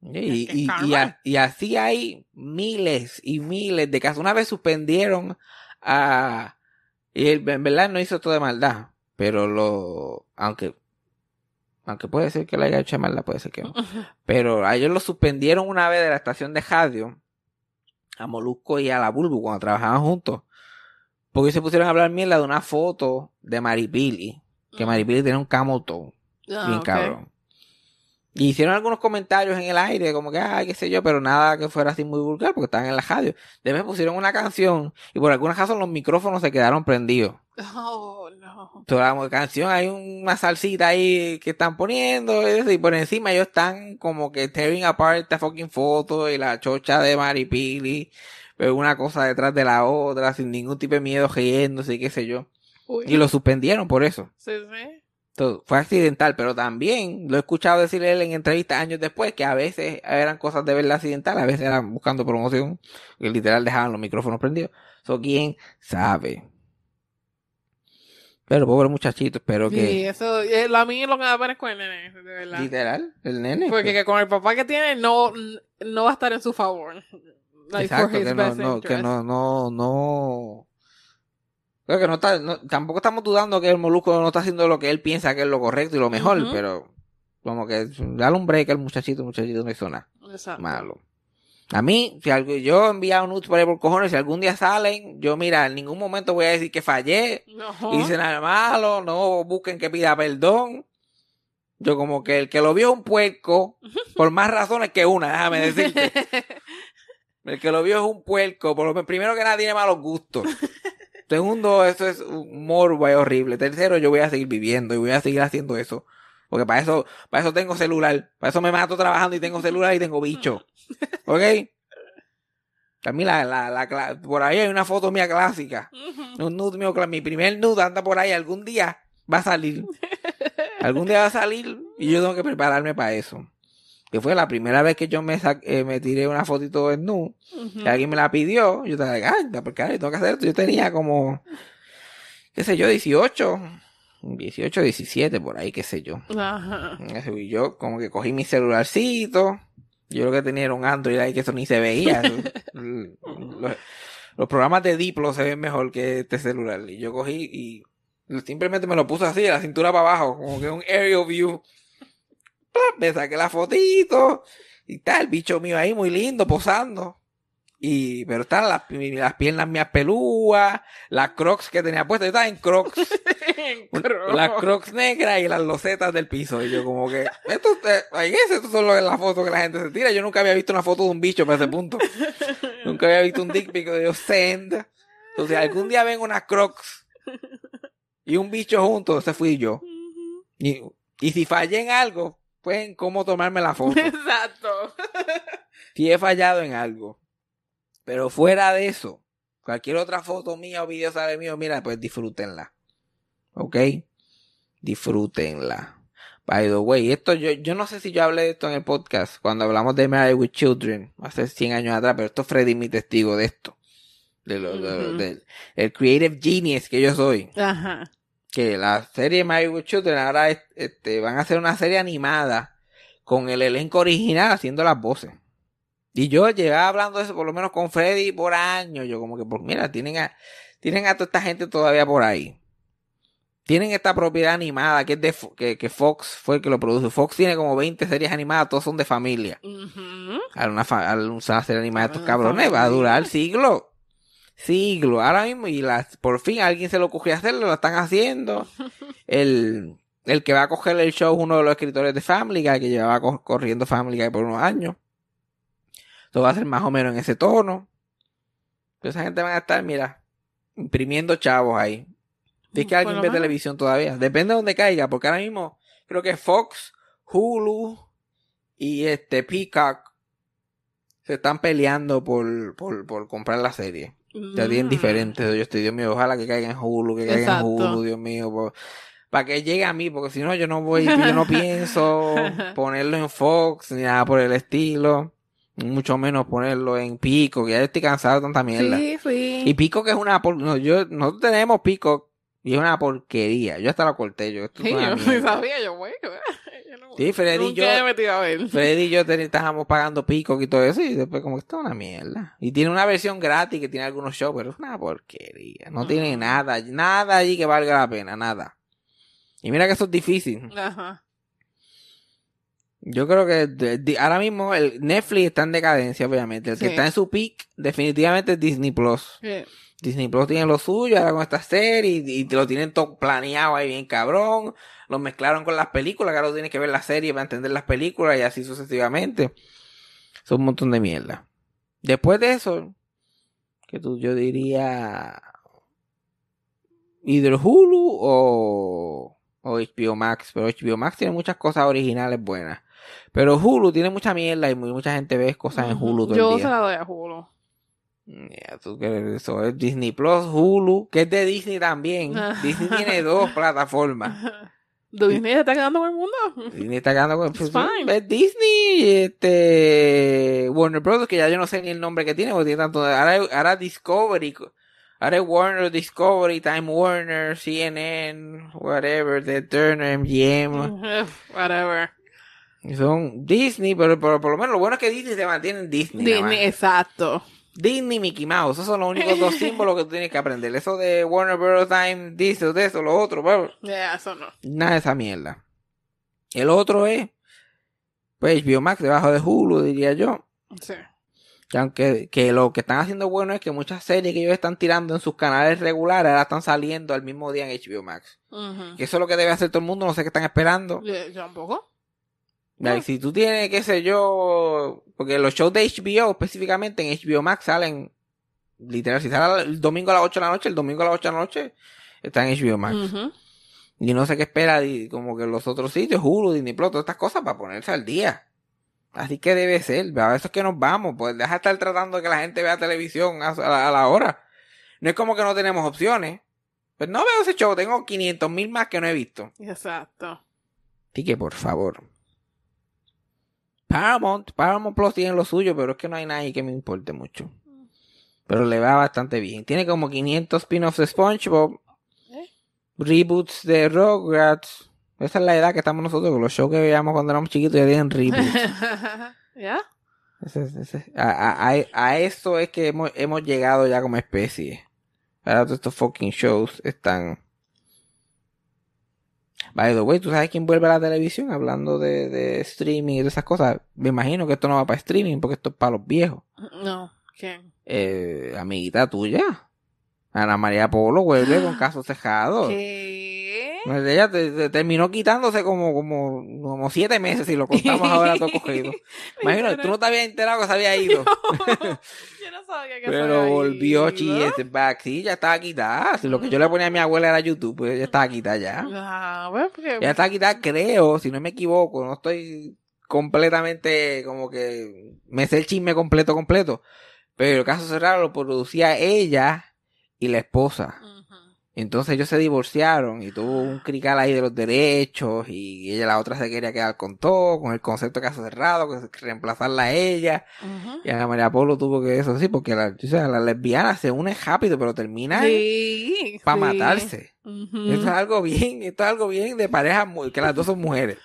Y, y, a- y así hay miles y miles de casos. Una vez suspendieron a... Y él en verdad no hizo todo de maldad. Pero lo... Aunque... Aunque puede ser que le haya hecho de maldad, puede ser que no. *laughs* Pero a ellos lo suspendieron una vez de la estación de radio. A Molusco y a la Bulbu cuando trabajaban juntos. Porque se pusieron a hablar mierda de una foto de Maripili. Que Maripili tenía un camoto Ah, bien cabrón. Y hicieron algunos comentarios en el aire, como que, ay, qué sé yo, pero nada que fuera así muy vulgar, porque estaban en la radio. Después pusieron una canción y por alguna razón los micrófonos se quedaron prendidos. *laughs* Oh, no. Toda la canción hay una salsita ahí que están poniendo y, eso, y por encima ellos están como que tearing apart esta fucking foto y la chocha de Maripili, pero una cosa detrás de la otra, sin ningún tipo de miedo, riéndose y qué sé yo. Uy. Y lo suspendieron por eso. Sí, sí. Fue accidental, pero también lo he escuchado decir él en entrevistas años después que a veces eran cosas de verdad accidental, a veces eran buscando promoción, que literal dejaban los micrófonos prendidos. Eso quién sabe. Pero pobre muchachito, espero Sí, que eso, eh, a mí lo que me es con el nene, de verdad. literal, el nene. Porque pues, que con el papá que tiene no, no va a estar en su favor. *laughs* Like, exacto, que no, no, que no, no, no. Creo que no está, no- tampoco estamos dudando que el molusco no está haciendo lo que él piensa que es lo correcto y lo mejor, pero como que dale un break al muchachito, muchachito no hizo nada. Exacto. malo. A mí, si algo, yo he enviado nudes por ahí por cojones, si algún día salen, yo mira, en ningún momento voy a decir que fallé, No. hice nada malo, no busquen que pida perdón. Yo como que el que lo vio es un puerco, *laughs* por más razones que una, déjame decirte. *laughs* El que lo vio es un puerco, por lo primero que nada tiene malos gustos. *laughs* Segundo, eso es morbo ahí horrible. Tercero, yo voy a seguir viviendo y voy a seguir haciendo eso. Porque para eso, para eso tengo celular. Para eso me mato trabajando y tengo celular y tengo bicho. *laughs* ¿Ok? Mí la, la, la, por ahí hay una foto mía clásica. Un nude mío, mi primer nude anda por ahí. Algún día va a salir. *laughs* Algún día va a salir y yo tengo que prepararme para eso. Que fue la primera vez que yo me, eh, me tiré una fotito en nude. Ujú. Y alguien me la pidió. Yo estaba, ay, ¿por qué tengo que hacer esto? Yo tenía como, qué sé yo, 18, 18, 17, por ahí, qué sé yo. Ajá. Y yo como que cogí mi celularcito. Yo lo que tenía era un Android ahí que eso ni se veía. *laughs* Los, los programas de Diplo se ven mejor que este celular. Y yo cogí y simplemente me lo puse así, de la cintura para abajo, como que un aerial view. Me saqué la fotito y tal, el bicho mío ahí muy lindo, posando. Y, pero están las, las piernas mías pelúas, las crocs que tenía puestas, yo estaba en crocs. *laughs* Croc. Las crocs negras y las losetas del piso. Y yo como que, esto, eh, I guess estos son las fotos que la gente se tira. Yo nunca había visto una foto de un bicho para ese punto. *laughs* nunca había visto un dick pic de yo send. Entonces, algún día ven unas crocs y un bicho juntos, ese fui yo. Y, y si fallé en algo, pues en cómo tomarme la foto. *laughs* Exacto. *laughs* si he fallado en algo. Pero fuera de eso, cualquier otra foto mía o video sale mío, mira, pues disfrútenla. ¿Ok? Disfrútenla. By the way, esto yo, yo no sé si yo hablé de esto en el podcast cuando hablamos de Married with Children hace 100 años atrás, pero esto Freddy es mi testigo de esto. De lo, de- Ujú. del- el creative genius que yo soy. Ajá. Que la serie Married with Children ahora es- este, van a hacer una serie animada con el elenco original haciendo las voces. Y yo llevaba hablando de eso por lo menos con Freddy por años. Yo como que, pues mira, tienen a, tienen a toda esta gente todavía por ahí. Tienen esta propiedad animada que es de que, que Fox fue el que lo produjo. Fox tiene como 20 series animadas, todas son de familia. Ujú. A una, a una serie animada de estos cabrones va a durar siglos. Siglos. Ahora mismo, y las, por fin a alguien se le ocurrió hacerlo, lo están haciendo. *laughs* El, el que va a coger el show es uno de los escritores de Family Guy, que llevaba co- corriendo Family Guy por unos años. Esto va a ser más o menos en ese tono. Esa gente van a estar, mira, imprimiendo chavos ahí. Es que alguien lo ve menos. televisión todavía. Depende de donde caiga, porque ahora mismo creo que Fox, Hulu y este Peacock se están peleando por, por, por comprar la serie. Ya tienen Mm. diferentes. Yo estoy, Dios mío, ojalá que caiga en Hulu, que caiga Exacto. en Hulu, Dios mío. Para que llegue a mí, porque si no, yo no voy, yo no pienso *laughs* ponerlo en Fox ni nada por el estilo. Mucho menos ponerlo en Pico, que ya estoy cansado de tanta mierda. Sí, sí. Y Pico que es una por... no, yo nosotros tenemos Pico y es una porquería. Yo hasta lo corté yo. Esto Sí, yo mierda. sabía, yo, güey. Sí, Freddy y yo- me a ver. Freddy y yo estábamos pagando Pico y todo eso y después como que esto es una mierda. Y tiene una versión gratis que tiene algunos shows, pero es una porquería. No tiene nada, nada allí que valga la pena, nada. Y mira que eso es difícil. Ajá. Yo creo que de- de- ahora mismo el Netflix está en decadencia, obviamente. El que está en su peak definitivamente es Disney Plus. Sí. Disney Plus tiene lo suyo ahora con esta serie y, te lo tienen todo planeado ahí bien cabrón. Lo mezclaron con las películas, que ahora tienes que ver la serie para entender las películas y así sucesivamente. Es un montón de mierda. Después de eso, que tú, yo diría, either Hulu o, o HBO Max, pero HBO Max tiene muchas cosas originales buenas. Pero Hulu tiene mucha mierda y muy- mucha gente ve cosas en. Hulu todo Yo el se día. la doy a Hulu. Ya, tú eso es Disney Plus, Hulu, que es de Disney también. Disney tiene dos *laughs* plataformas. ¿De Disney se está quedando con el mundo? Disney está quedando con pues, fine. es Disney, este Warner Bros. que ya yo no sé ni el nombre que tiene, porque tiene tanto. Ahora, ahora Discovery, ahora es Warner Discovery, Time Warner, CNN, whatever, The Turner, MGM. *laughs* Whatever. Son Disney, pero, pero por lo menos lo bueno es que Disney se mantiene en Disney. Disney, exacto. Disney y Mickey Mouse, esos son los únicos dos *laughs* símbolos que tú tienes que aprender. Eso de Warner Bros. Time, dice, de eso, lo otro, bro. Ya, eso no. Nada de esa mierda. El otro es, pues, HBO Max debajo de Hulu, diría yo. Sí. Que aunque que lo que están haciendo bueno es que muchas series que ellos están tirando en sus canales regulares ahora están saliendo al mismo día en HBO Max. Ujú. Que eso es lo que debe hacer todo el mundo, no sé qué están esperando. Yo tampoco. Like, si tú tienes, qué sé yo, porque los shows de HBO específicamente en HBO Max salen, literal, si sale el domingo a las 8 de la noche, el domingo a las 8 de la noche está en HBO Max. Y no sé qué espera y como que los otros sitios, Hulu, Disney Plus, todas estas cosas para ponerse al día. Así que debe ser, a eso es que nos vamos, pues deja de estar tratando de que la gente vea televisión a, a la, a la hora. No es como que no tenemos opciones. Pues no veo ese show, tengo 500 mil más que no he visto. Exacto. Así que por favor. Paramount, Paramount Plus tiene lo suyo, pero es que no hay nadie que me importe mucho. Pero le va bastante bien. Tiene como 500 spin-offs de SpongeBob. ¿Eh? Reboots de Rugrats. Esa es la edad que estamos nosotros, con los shows que veíamos cuando éramos chiquitos ya tienen reboots. *laughs* ¿Ya? A eso es que hemos, hemos llegado ya como especie. Ahora todos estos fucking shows están... By the way, ¿tú sabes quién vuelve a la televisión hablando de, de streaming y de esas cosas? Me imagino que esto no va para streaming porque esto es para los viejos. No. ¿Quién? Eh, amiguita tuya. Ana María Polo vuelve con *gasps* casos cejados. ¿Qué? Pues Ella te- te terminó quitándose como, como, como siete meses y lo contamos *laughs* ahora todo cogido. Imagino, tú no te habías enterado que se había ido. Yo no sabía que se Pero había volvió back. Sí, ya estaba quitada. Si lo que yo le ponía a mi abuela era YouTube, pues ya estaba quitada ya. Ah, bueno, porque... Ya estaba quitada, creo, si no me equivoco. No estoy completamente como que me sé el chisme completo, completo. Pero el caso cerrado lo producía ella y la esposa. Ujú. Entonces ellos se divorciaron y tuvo un crical ahí de los derechos y ella la otra se quería quedar con todo, con el concepto de caso cerrado, que reemplazarla a ella. Ujú. Y Ana María Polo tuvo que eso sí, porque la, o sea, la lesbiana se une rápido, pero termina Sí, para sí. matarse. Esto es algo bien, esto es algo bien de pareja, mu- que las dos son mujeres.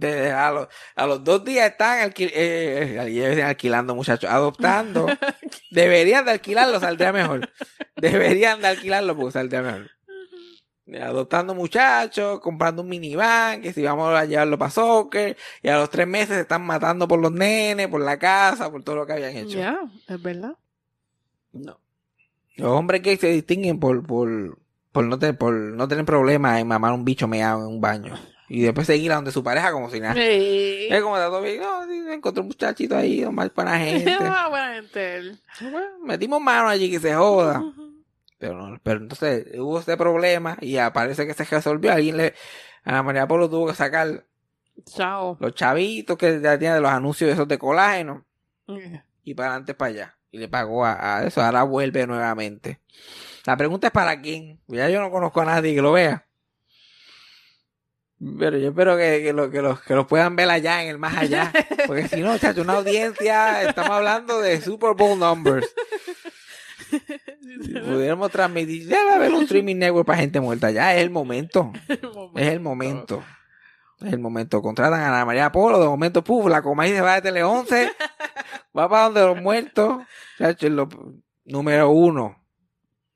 De- a, los, a los dos días están alquil- eh, eh, dicen alquilando, muchachos, adoptando. *laughs* Deberían de alquilarlo, saldría mejor. Deberían de alquilarlo porque saldría mejor. Adoptando muchachos, comprando un minivan, que si vamos a llevarlo para soccer, y a los tres meses se están matando por los nenes, por la casa, por todo lo que habían hecho. Ya, es verdad. No. Los hombres gays se distinguen por, por, por, no, tener, por no tener problemas en mamar un bicho meado en un baño. Y después seguir a donde su pareja como si nada. Sí. Es como todo bien. No, sí, encontré un muchachito ahí, nomás para *laughs* gente. Ah, buena gente. Bueno, metimos mano allí que se joda. Pero no, pero entonces hubo ese problema y aparece que se resolvió. Alguien le, Ana María Polo tuvo que sacar Chao. los chavitos que ya tiene de los anuncios esos de colágeno y para adelante para allá. Y le pagó a, a eso. Ahora vuelve nuevamente. La pregunta es para quién. Ya yo no conozco a nadie que lo vea. Pero yo espero que, que, lo, que, los, que los puedan ver allá en el más allá. *laughs* Porque si no, chacho, una audiencia, estamos hablando de Super Bowl numbers. Si pudiéramos transmitir, ya va a haber un streaming network para gente muerta. Ya es el momento. *laughs* Es el momento. Es el momento. Contratan a Ana María Polo. De momento, puf, la Comay se va de Tele 11. *laughs* va para donde los muertos. Chacho, lo- número uno.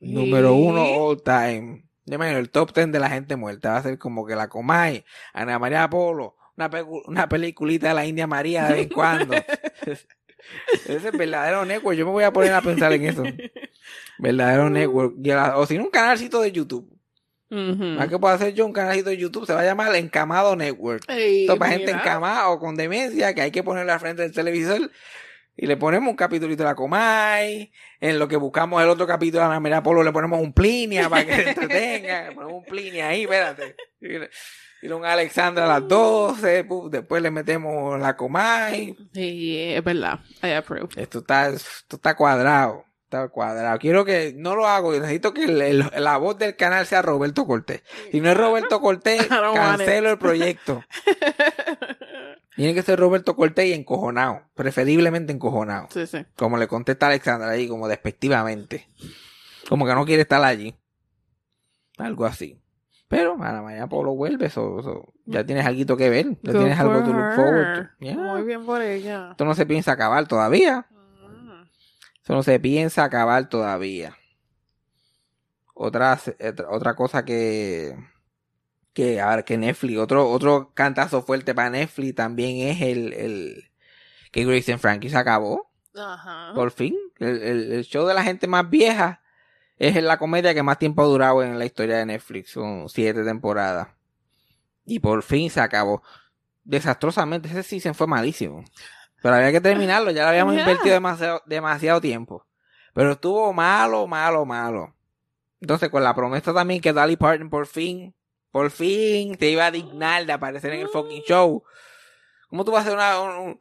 Número uno all time. Yo imagino el top ten de la gente muerta. Va a ser como que la Comay, Ana María Polo, una, una peliculita de la India María de vez en cuando. *laughs* Ese es verdadero network. Yo me voy a poner a pensar en eso. Verdadero network. A la- O si no, un canalcito de YouTube. Ujú. ¿Más que puedo hacer yo un canalcito de YouTube? Se va a llamar Encamado Network. Ey, Esto es para gente encamada o con demencia que hay que ponerle al frente del televisor y le ponemos un capítulito de la Comay. En lo que buscamos el otro capítulo de Ana María Polo le ponemos un Plinia para que se *laughs* entretenga. Le ponemos un Plinia ahí, espérate. Y un Alexandra a las 12. puf, después le metemos la Comay. Sí, es verdad. I approve. Esto está, esto está cuadrado. Está cuadrado. Quiero que, no lo hago, necesito que el- la voz del canal sea Roberto Cortés. Si no es Roberto Cortés, *laughs* cancelo el proyecto. *laughs* Tiene que ser Roberto Cortés y encojonado. Preferiblemente encojonado. Sí, sí. Como le contesta Alexandra ahí, como despectivamente. Como que no quiere estar allí. Algo así. Pero Ana María Polo vuelve, eso, eso- ya tienes algo que ver. Ya tienes algo to look forward to. Yeah. Muy bien por ella. Esto no se piensa acabar todavía. Mm. Eso no se piensa acabar todavía. Otra- otra cosa que, que, a ver, que Netflix, otro, otro cantazo fuerte para Netflix también es el, el que Grace and Frankie se acabó. Ajá. Por fin. El, el- el show de la gente más vieja es la comedia que más tiempo ha durado en la historia de Netflix. Son siete temporadas. Y por fin se acabó. Desastrosamente. Ese season fue malísimo. Pero había que terminarlo. Ya lo habíamos *laughs* invertido demasiado, demasiado tiempo. Pero estuvo malo, malo, malo. Entonces, con la promesa también que Dolly Parton por fin, por fin te iba a dignar de aparecer en el fucking show. ¿Cómo tú vas a hacer una, un- un-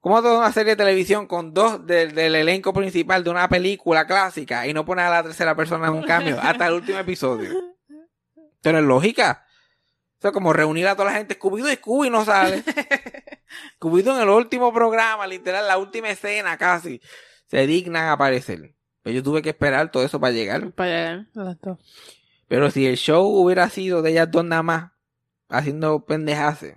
¿Cómo tú vas a hacer una serie de televisión con dos del, del elenco principal de una película clásica y no pones a la tercera persona en un cambio *laughs* hasta el último episodio? Pero es lógica. Eso es como reunir a toda la gente. Scooby-Doo y Scooby no sale. *laughs* Scooby-Doo en el último programa, literal, la última escena casi, se dignan a aparecer. Pero yo tuve que esperar todo eso para llegar. Para llegar. Exacto. Pero si el show hubiera sido de ellas dos nada más, haciendo pendejaces,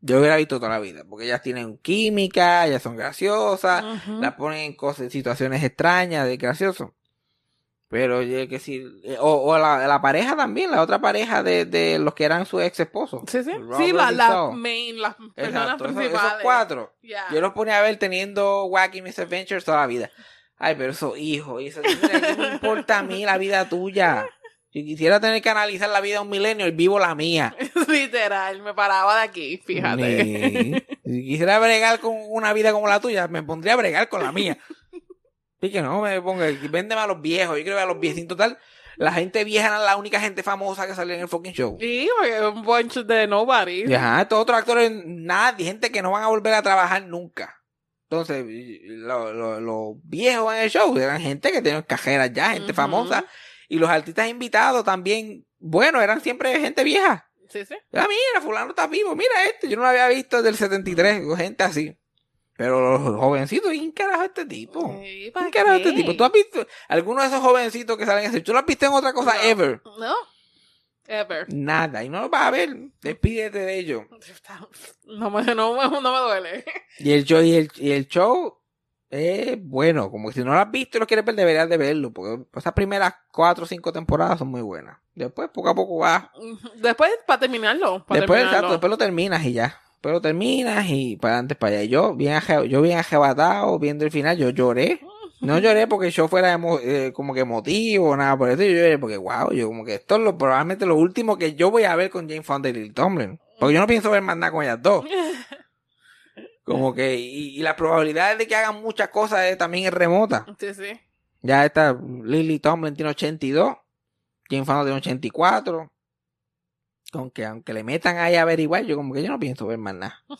yo hubiera visto toda la vida. Porque ellas tienen química, ellas son graciosas, las ponen en cosas, situaciones extrañas de gracioso. Pero yo que si, eh, o, o la, la pareja también, la otra pareja de, de los que eran sus ex esposos. Sí, sí. Robert Sí, la, y la main, las personas Exacto, principales. esos cuatro. Yo los ponía a ver teniendo Wacky Misadventures toda la vida. Ay, pero esos hijos, y eso, mira, ¿qué me importa a mí la vida tuya? Si quisiera tener que analizar la vida de un milenio, vivo la mía. *laughs* Literal, me paraba de aquí, fíjate. Ni- Si quisiera bregar con una vida como la tuya, me pondría a bregar con la mía. Y que no me ponga, véndeme a los viejos, yo quiero ver a los viejitos tal. La gente vieja era la única gente famosa que salía en el fucking show. Sí, porque es un bunch de nobody. Y ajá, estos otros actores, nadie, gente que no van a volver a trabajar nunca. Entonces, los lo- los viejos en el show eran gente que tenían cajeras ya, gente famosa. Y los artistas invitados también, bueno, eran siempre gente vieja. Sí, sí. Ah, mira, fulano está vivo, mira este, yo no lo había visto desde el 73, gente así. Pero los jovencitos, ¿quién carajo es este tipo? Sí, ¿para ¿Quién carajo es este tipo? ¿Tú has visto alguno de esos jovencitos que salen así? ¿Tú lo has visto en otra cosa No. ever? No. Ever. Nada, y no lo vas a ver. Despídete de ellos. No me, no, no me duele. Y el show, y el, y el show es bueno. Como que si no lo has visto y lo quieres ver, deberías de verlo. Porque esas primeras cuatro o cinco temporadas son muy buenas. Después, poco a poco va. Después, para terminarlo. Para Después, terminarlo. exacto, después lo terminas y ya. Después lo terminas y para adelante, para allá. Y yo, bien, yo bien ajebatado, viendo el final, yo lloré. No lloré porque show fuera eh, como que emotivo o nada por eso. Yo lloré porque, wow, yo como que esto es lo, probablemente lo último que yo voy a ver con Jane Fonda y Lily Tomlin. Porque yo no pienso ver más nada con ellas dos. *laughs* Como que, y, y la probabilidad de que hagan muchas cosas también es remota. Sí, sí. Ya esta Lily Tomlin tiene 82, Jane Fonda tiene 84. Aunque, aunque le metan ahí a averiguar, yo como que yo no pienso ver más nada. *laughs*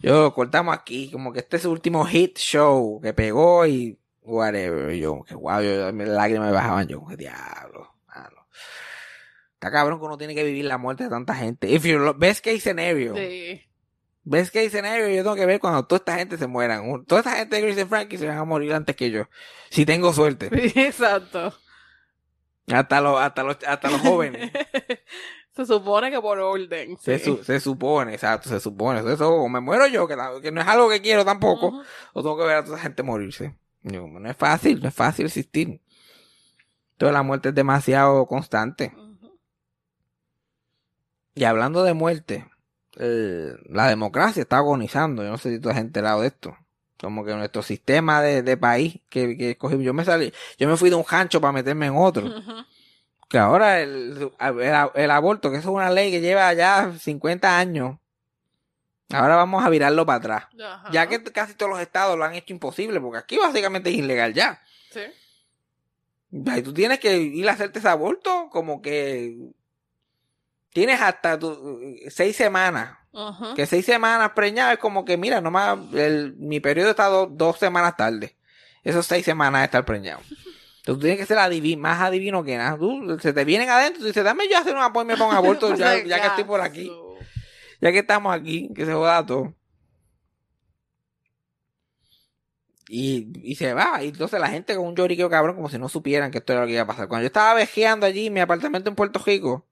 Yo lo cortamos aquí, como que este es su último hit show que pegó y whatever. Yo, que wow, yo, mis lágrimas me bajaban. Yo, que diablo, diablo. Está cabrón que uno tiene que vivir la muerte de tanta gente. If you best case scenario. Sí. Best case scenario, yo tengo que ver cuando toda esta gente se mueran. Toda esta gente de Grace and Frankie se van a morir antes que yo. Si tengo suerte. *laughs* Exacto. Hasta los, hasta los, hasta los jóvenes. *laughs* Se supone que por orden. Se, sí. su- se supone, exacto, se supone. Eso, o me muero yo, que, no es algo que quiero tampoco, o tengo que ver a toda esa gente morirse. Yo, no es fácil, no es fácil existir. Toda la muerte es demasiado constante. Y hablando de muerte, eh, la democracia está agonizando. Yo no sé si tú has enterado de esto. Como que nuestro sistema de, de país que, que escogí, yo me salí, yo me fui de un rancho para meterme en otro. Que ahora el, el, el aborto, que eso es una ley que lleva ya 50 años, ahora vamos a virarlo para atrás. Ya que casi todos los estados lo han hecho imposible, porque aquí básicamente es ilegal ya. Sí. Y tú tienes que ir a hacerte ese aborto como que tienes hasta tu, seis semanas. Ujú. Que seis semanas preñado es como que, mira, nomás el, mi periodo está do- dos semanas tarde. Esos seis semanas de estar preñado. Entonces *laughs* tú tienes que ser adivi- más adivino que nada. Tú, se te vienen adentro y dices, dame yo hacer un apoyo para un aborto *laughs* ya, ya que estoy por aquí. Ya que estamos aquí, que se joda todo. Y, y se va. Y entonces la gente con un lloriqueo cabrón como si no supieran que esto era lo que iba a pasar. Cuando yo estaba vejeando allí en mi apartamento en Puerto Rico,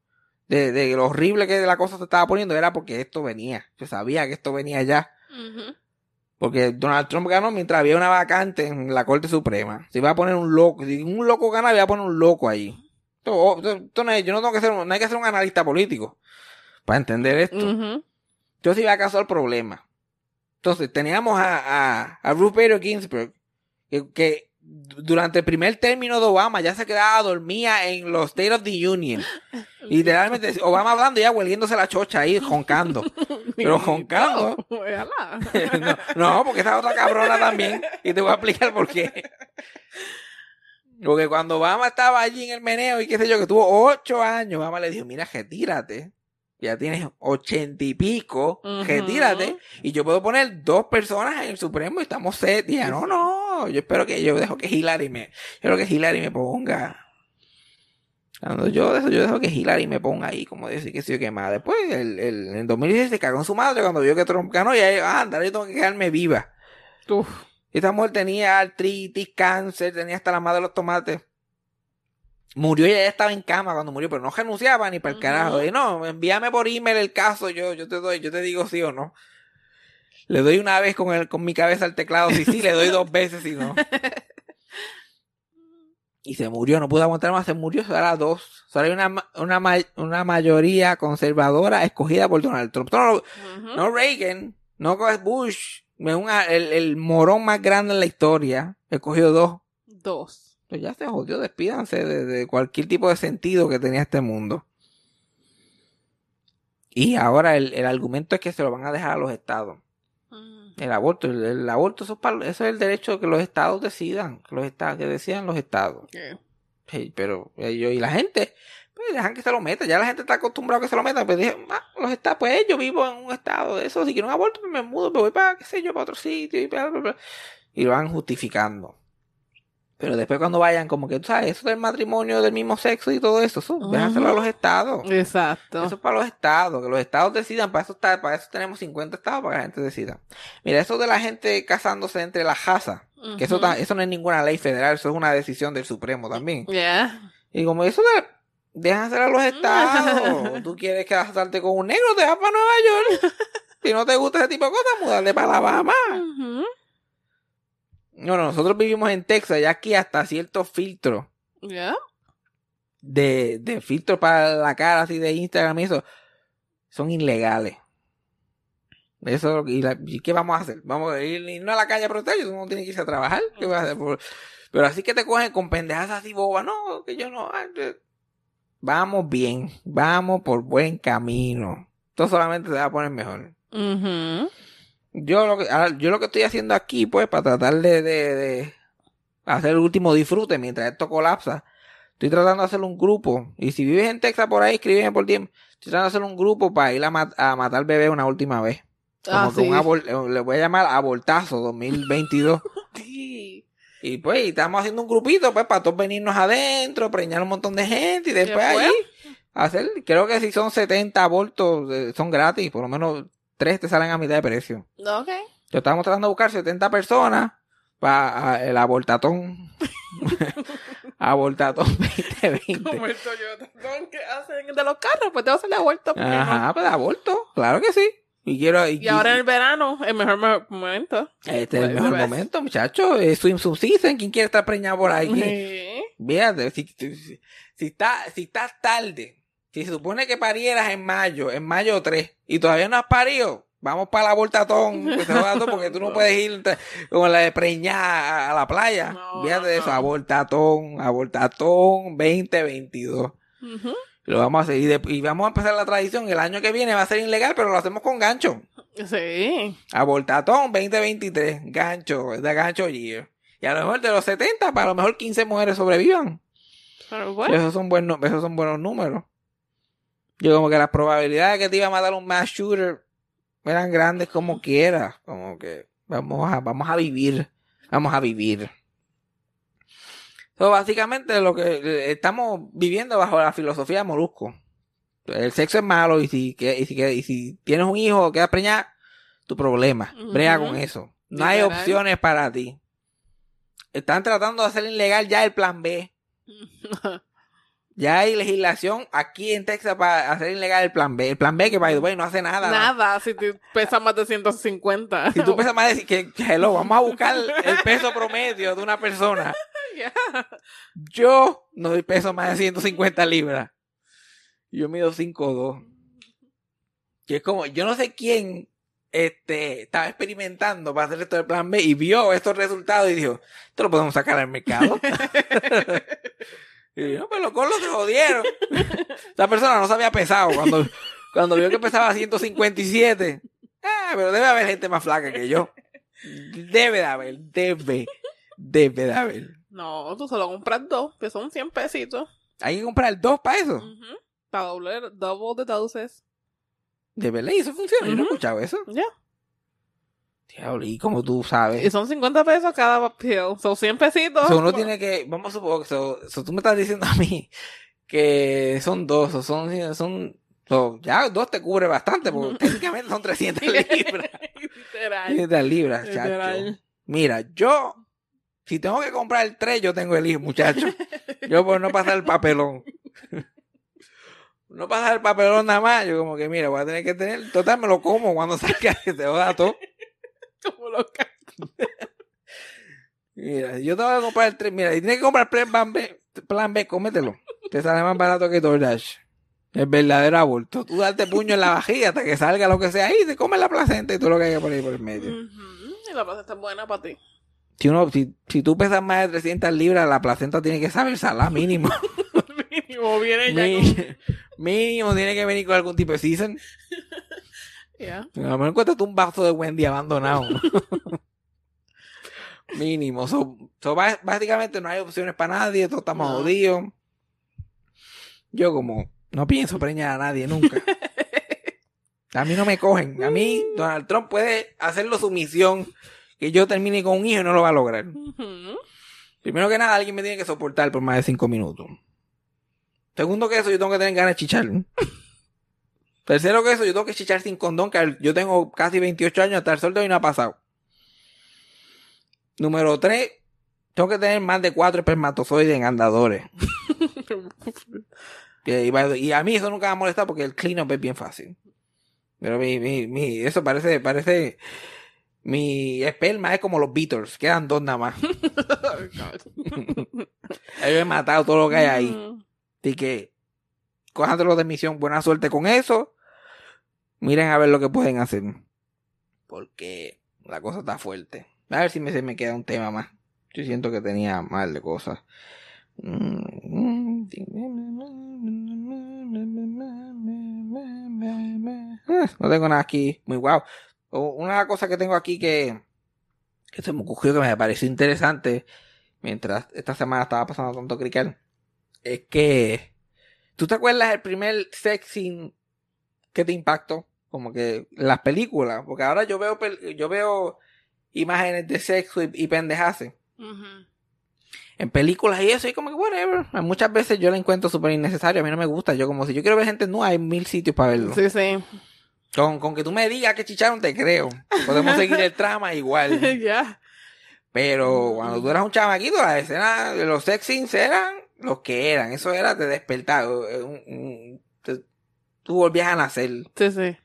de, de lo horrible que la cosa se estaba poniendo, era porque esto venía. Yo sabía que esto venía ya. Ujú. Porque Donald Trump ganó mientras había una vacante en la Corte Suprema. Se iba a poner un loco. Si un loco gana, iba a poner un loco ahí. Esto- oh, esto- esto no es- yo no tengo que ser, no hay que ser un analista político para entender esto. Ujú. Yo sí iba a caso al problema. Entonces, teníamos a, a, a Ruth Bader Ginsburg que, que durante el primer término de Obama ya se quedaba dormía en los State of the Union. *laughs* Literalmente, Obama hablando y ya hueliéndose la chocha ahí, joncando. *laughs* Pero joncando. *laughs* No, no, porque esa otra cabrona también. Y te voy a explicar por qué. Porque cuando Obama estaba allí en el meneo y qué sé yo, que tuvo ocho años, Obama le dijo, mira, retírate. Ya tienes ochenta y pico, retírate. Y yo puedo poner dos personas en el Supremo y estamos set. Y ella, no, no, yo espero que yo dejo que Hillary me, yo creo que Hillary me ponga. Cuando yo dejo, yo dejo que Hillary me ponga ahí, como decir que sí o que más. Después, el, el, en 2016 se cagó en su madre cuando vio que Trump ganó y ahí, ah, anda, yo tengo que quedarme viva. Uf. Esta mujer tenía artritis, cáncer, tenía hasta la madre de los tomates. Murió y ella estaba en cama cuando murió, pero no renunciaba ni para el carajo. Y no, envíame por email el caso, yo, yo te doy, yo te digo sí o no. Le doy una vez con el, con mi cabeza al teclado, sí, sí, le doy dos *laughs* veces, si no. Y se murió, no pudo aguantar más, se murió, ahora dos. Ahora hay una, una, una mayoría conservadora escogida por Donald Trump. No, no Reagan, no Bush, el, el morón más grande en la historia. Escogió dos. Dos. Pues ya se jodió, despídanse de, de cualquier tipo de sentido que tenía este mundo. Y ahora el, el argumento es que se lo van a dejar a los estados. Mm. El aborto, el, el aborto, eso es, para- eso es el derecho que los estados decidan, que los estados, que decidan los estados. Sí, pero ellos y la gente, pues dejan que se lo metan. Ya la gente está acostumbrada a que se lo metan. Pues dije, ah, los estados, pues yo vivo en un estado de eso. Si quiero un aborto, pues me mudo, me voy para, qué sé yo, para otro sitio. Y, bla, bla, bla. y lo van justificando. Pero después cuando vayan, como que, tú sabes, eso del matrimonio del mismo sexo y todo eso, eso, déjaselo a los estados. Exacto. Eso es para los estados, que los estados decidan, para eso está, para eso tenemos 50 estados para que la gente decida. Mira, eso de la gente casándose entre las casas, que eso, eso no es ninguna ley federal, eso es una decisión del Supremo también. Yeah. Y como eso de hacer a los estados, *laughs* tú quieres casarte con un negro, te vas para Nueva York. *laughs* Si no te gusta ese tipo de cosas, mudarte para Alabama. Ujú. No, no, nosotros vivimos en Texas y aquí hasta ciertos filtros Yeah. de, de filtros para la cara así de Instagram y eso son ilegales. Eso, y, la- ¿y qué vamos a hacer? Vamos a ir irnos a la calle a protestar, uno tiene que irse a trabajar. ¿Qué vas a hacer? Por- Pero así que te cogen con pendejas así bobas, no, que yo no. ay, eh. Vamos bien, vamos por buen camino. Esto solamente se va a poner mejor. Ujú. Yo lo que, ahora, yo lo que estoy haciendo aquí, pues, para tratar de, de, de hacer el último disfrute mientras esto colapsa, estoy tratando de hacer un grupo. Y si vives en Texas por ahí, escríbeme por tiempo. Estoy tratando de hacer un grupo para ir a, mat- a matar bebé una última vez. Como Ah, que sí. un eh, le voy a llamar abortazo 2022. *laughs* Sí. y pues, y estamos haciendo un grupito, pues, para todos venirnos adentro, preñar un montón de gente y después Después. ahí hacer, creo que si son 70 abortos, eh, son gratis, por lo menos tres te salen a mitad de precio. Ok. Yo estábamos tratando de buscar 70 personas para el abortatón. *laughs* abortatón 2020. Como el Toyota que hacen de los carros, pues te vas a hacer vuelta. ¿por qué no? Ajá, pues aborto, claro que sí. Y quiero. Y, Y ahora en el verano, el mejor mo- momento. Este es el Pues, mejor pues. momento, muchachos. Es swim season. ¿Quién quiere estar preñado por ahí? Sí. Si, si, si está, si estás tarde, si se supone que parieras en mayo, en mayo 3, y todavía no has parido, vamos para joda todo, porque tú no *laughs* puedes ir con la de preñada a, la playa. No, Fíjate de eso, no. abortatón, abortatón 2022. Ujú. Lo vamos a hacer y, de- y vamos a empezar la tradición. El año que viene va a ser ilegal, pero lo hacemos con gancho. Sí. Abortatón 2023, gancho, de gancho year. Y a lo mejor de los 70, para lo mejor 15 mujeres sobrevivan. Pero bueno. Esos son buenos, esos son buenos números. Yo como que las probabilidades de que te iba a matar un mass shooter eran grandes como quiera. Como que vamos a, vamos a vivir. Vamos a vivir. So, básicamente lo que eh, estamos viviendo bajo la filosofía de Molusco. El sexo es malo y si, que- y si, que- y si tienes un hijo o quedas preñada, tu problema. Brega Ujú. con eso. No hay opciones para ti. Están tratando de hacer ilegal ya el plan B. *laughs* Ya hay legislación aquí en Texas para hacer ilegal el plan B. El plan B que, by the way, no hace nada. Nada, si te pesas más de 150. Si tú pesas más de que, que, hello, *laughs* vamos a buscar el peso promedio de una persona. *laughs* Yo no doy peso más de 150 libras. Yo mido 5'2". Que es como, yo no sé quién este, estaba experimentando para hacer esto del plan B y vio estos resultados y dijo, esto lo podemos sacar al mercado. *laughs* y yo, pues los colos se jodieron. *laughs* Esa persona no se había pesado cuando, cuando vio que pesaba 157. Ah, pero debe haber gente más flaca que yo. Debe de haber, debe, debe de haber. No, tú solo compras dos, que son 100 pesitos. Hay que comprar dos para eso. Para doble, double the doses. De verdad, y eso funciona. Yo no he escuchado eso. Ya. Diablo, y como tú sabes. Y son 50 pesos cada pill. Son 100 pesitos. O sea, uno tiene que, vamos a suponer so- so tú me estás diciendo *laughs* a mí que son dos, o son, son, so, ya dos te cubre bastante, porque técnicamente son 300 *laughs* libras. Literal. 300 libras, chacho. Literal. Mira, yo, si tengo que comprar tres, yo tengo el hijo, muchacho. Yo por no pasar el papelón. No pasar el papelón nada más, yo como que mira, voy a tener que tener, total me lo como cuando *laughs* salga que se joda todo. Como loca. Mira, yo tengo que comprar el tres. Mira, si tienes que comprar plan B, plan B, cómetelo. Te sale más barato que DoorDash. El verdadero aborto. Tú darte puño en la vajilla hasta que salga lo que sea ahí, te comes la placenta y todo lo que haya por ahí por el medio. Ujú. Y la placenta es buena para ti. Si, uno, si, si tú pesas más de 300 libras, la placenta tiene que saber salada mínimo. *laughs* Mínimo viene ya con... *laughs* mínimo tiene que venir con algún tipo de season. Ya. A lo mejor encuentras un vaso de Wendy abandonado. *laughs* Mínimo. So, básicamente no hay opciones para nadie. Todos estamos No. jodidos. Yo como no pienso preñar a nadie nunca. *laughs* A mí no me cogen. A mí Donald Trump puede hacerlo su misión. Que yo termine con un hijo y no lo va a lograr. Primero que nada, alguien me tiene que soportar por más de cinco minutos. Segundo que eso, yo tengo que tener ganas de chichar. Tercero que eso, yo tengo que chichar sin condón, que yo tengo casi 28 años, hasta el sol de hoy no ha pasado. Número tres, tengo que tener más de cuatro espermatozoides en andadores. *laughs* Y a mí eso nunca me ha molestado porque el clean up es bien fácil. Pero mi, mi, mi, eso parece, parece, mi esperma es como los Beatles, quedan dos nada más. *laughs* *laughs* Yo he matado todo lo que hay ahí. Así que, cójanlo de misión, buena suerte con eso. Miren a ver lo que pueden hacer. Porque la cosa está fuerte. A ver si me, se me queda un tema más. Yo siento que tenía mal de cosas. No tengo nada aquí muy guau. Una cosa que tengo aquí que, que se me ocurrió que me pareció interesante mientras esta semana estaba pasando tanto crical es que ¿tú te acuerdas el primer sex scene que te impactó? Como que las películas, porque ahora yo veo yo veo imágenes de sexo y, y pendejaces en películas y eso y como que whatever. Muchas veces yo la encuentro súper innecesario, a mí no me gusta, yo como si yo quiero ver gente no hay mil sitios para verlo. Sí, sí. Con, con que tú me digas que chicharon te creo. Podemos seguir el trama igual. *laughs* ya. Pero cuando tú eras un chamaquito, las escenas de los sex scenes eran los que eran. Eso era de despertar. eh, un- un- te- tú volvías a nacer. Sí, sí.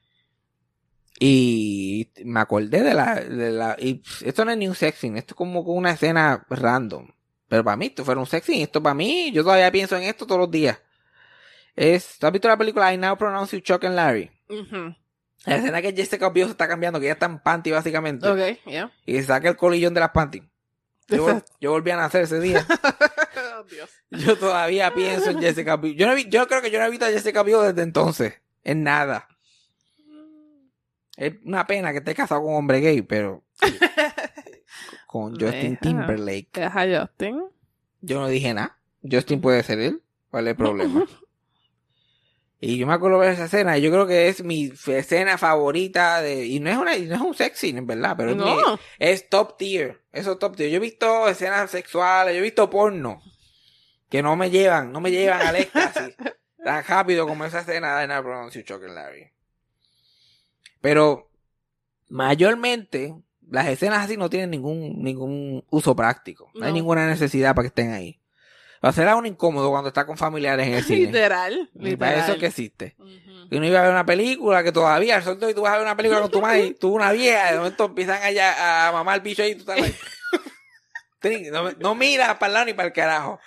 Y me acordé de la, de la, y esto no es ni un sex scene, esto es como una escena random. Pero para mí, esto fuera un sex scene, esto para mí, yo todavía pienso en esto todos los días. Es, ¿tú has visto la película I Now Pronounce You Chuck and Larry? Ujú. La escena que Jessica Biel se está cambiando, que ya está en panty básicamente. Ok, ya. Y se saca el colillón de las panty. Yo, yo volví a nacer ese día. *laughs* Oh, Dios. Yo todavía pienso en Jessica Biel. Yo, no vi- yo creo que yo no he visto a Jessica Biel desde entonces. En nada. Es una pena que esté casado con un hombre gay, pero... *laughs* con Justin. Timberlake. Deja a Justin. Yo no dije nada. Justin puede ser él. ¿Cuál es el problema? *laughs* Y yo me acuerdo de esa escena. y Yo creo que es mi escena favorita de... Y no es, una, y no es un sexy, en verdad, pero es, mi- No. es top tier. Eso es top tier. Yo he visto escenas sexuales, yo he visto porno. Que no me llevan, no me llevan al éxtasis. *laughs* tan rápido como esa escena de Chuck and Larry. Pero mayormente las escenas así no tienen ningún, ningún uso práctico. No, hay ninguna necesidad para que estén ahí. O será un incómodo cuando está con familiares en el cine. Literal. Y para eso que existe. Que uno iba a ver una película que todavía, al sol de hoy, tú vas a ver una película con tu madre, y *laughs* tú una vieja, de momento empiezan allá a mamar el bicho ahí, y tú estás *laughs* Trin, no, no miras para el lado ni para el carajo.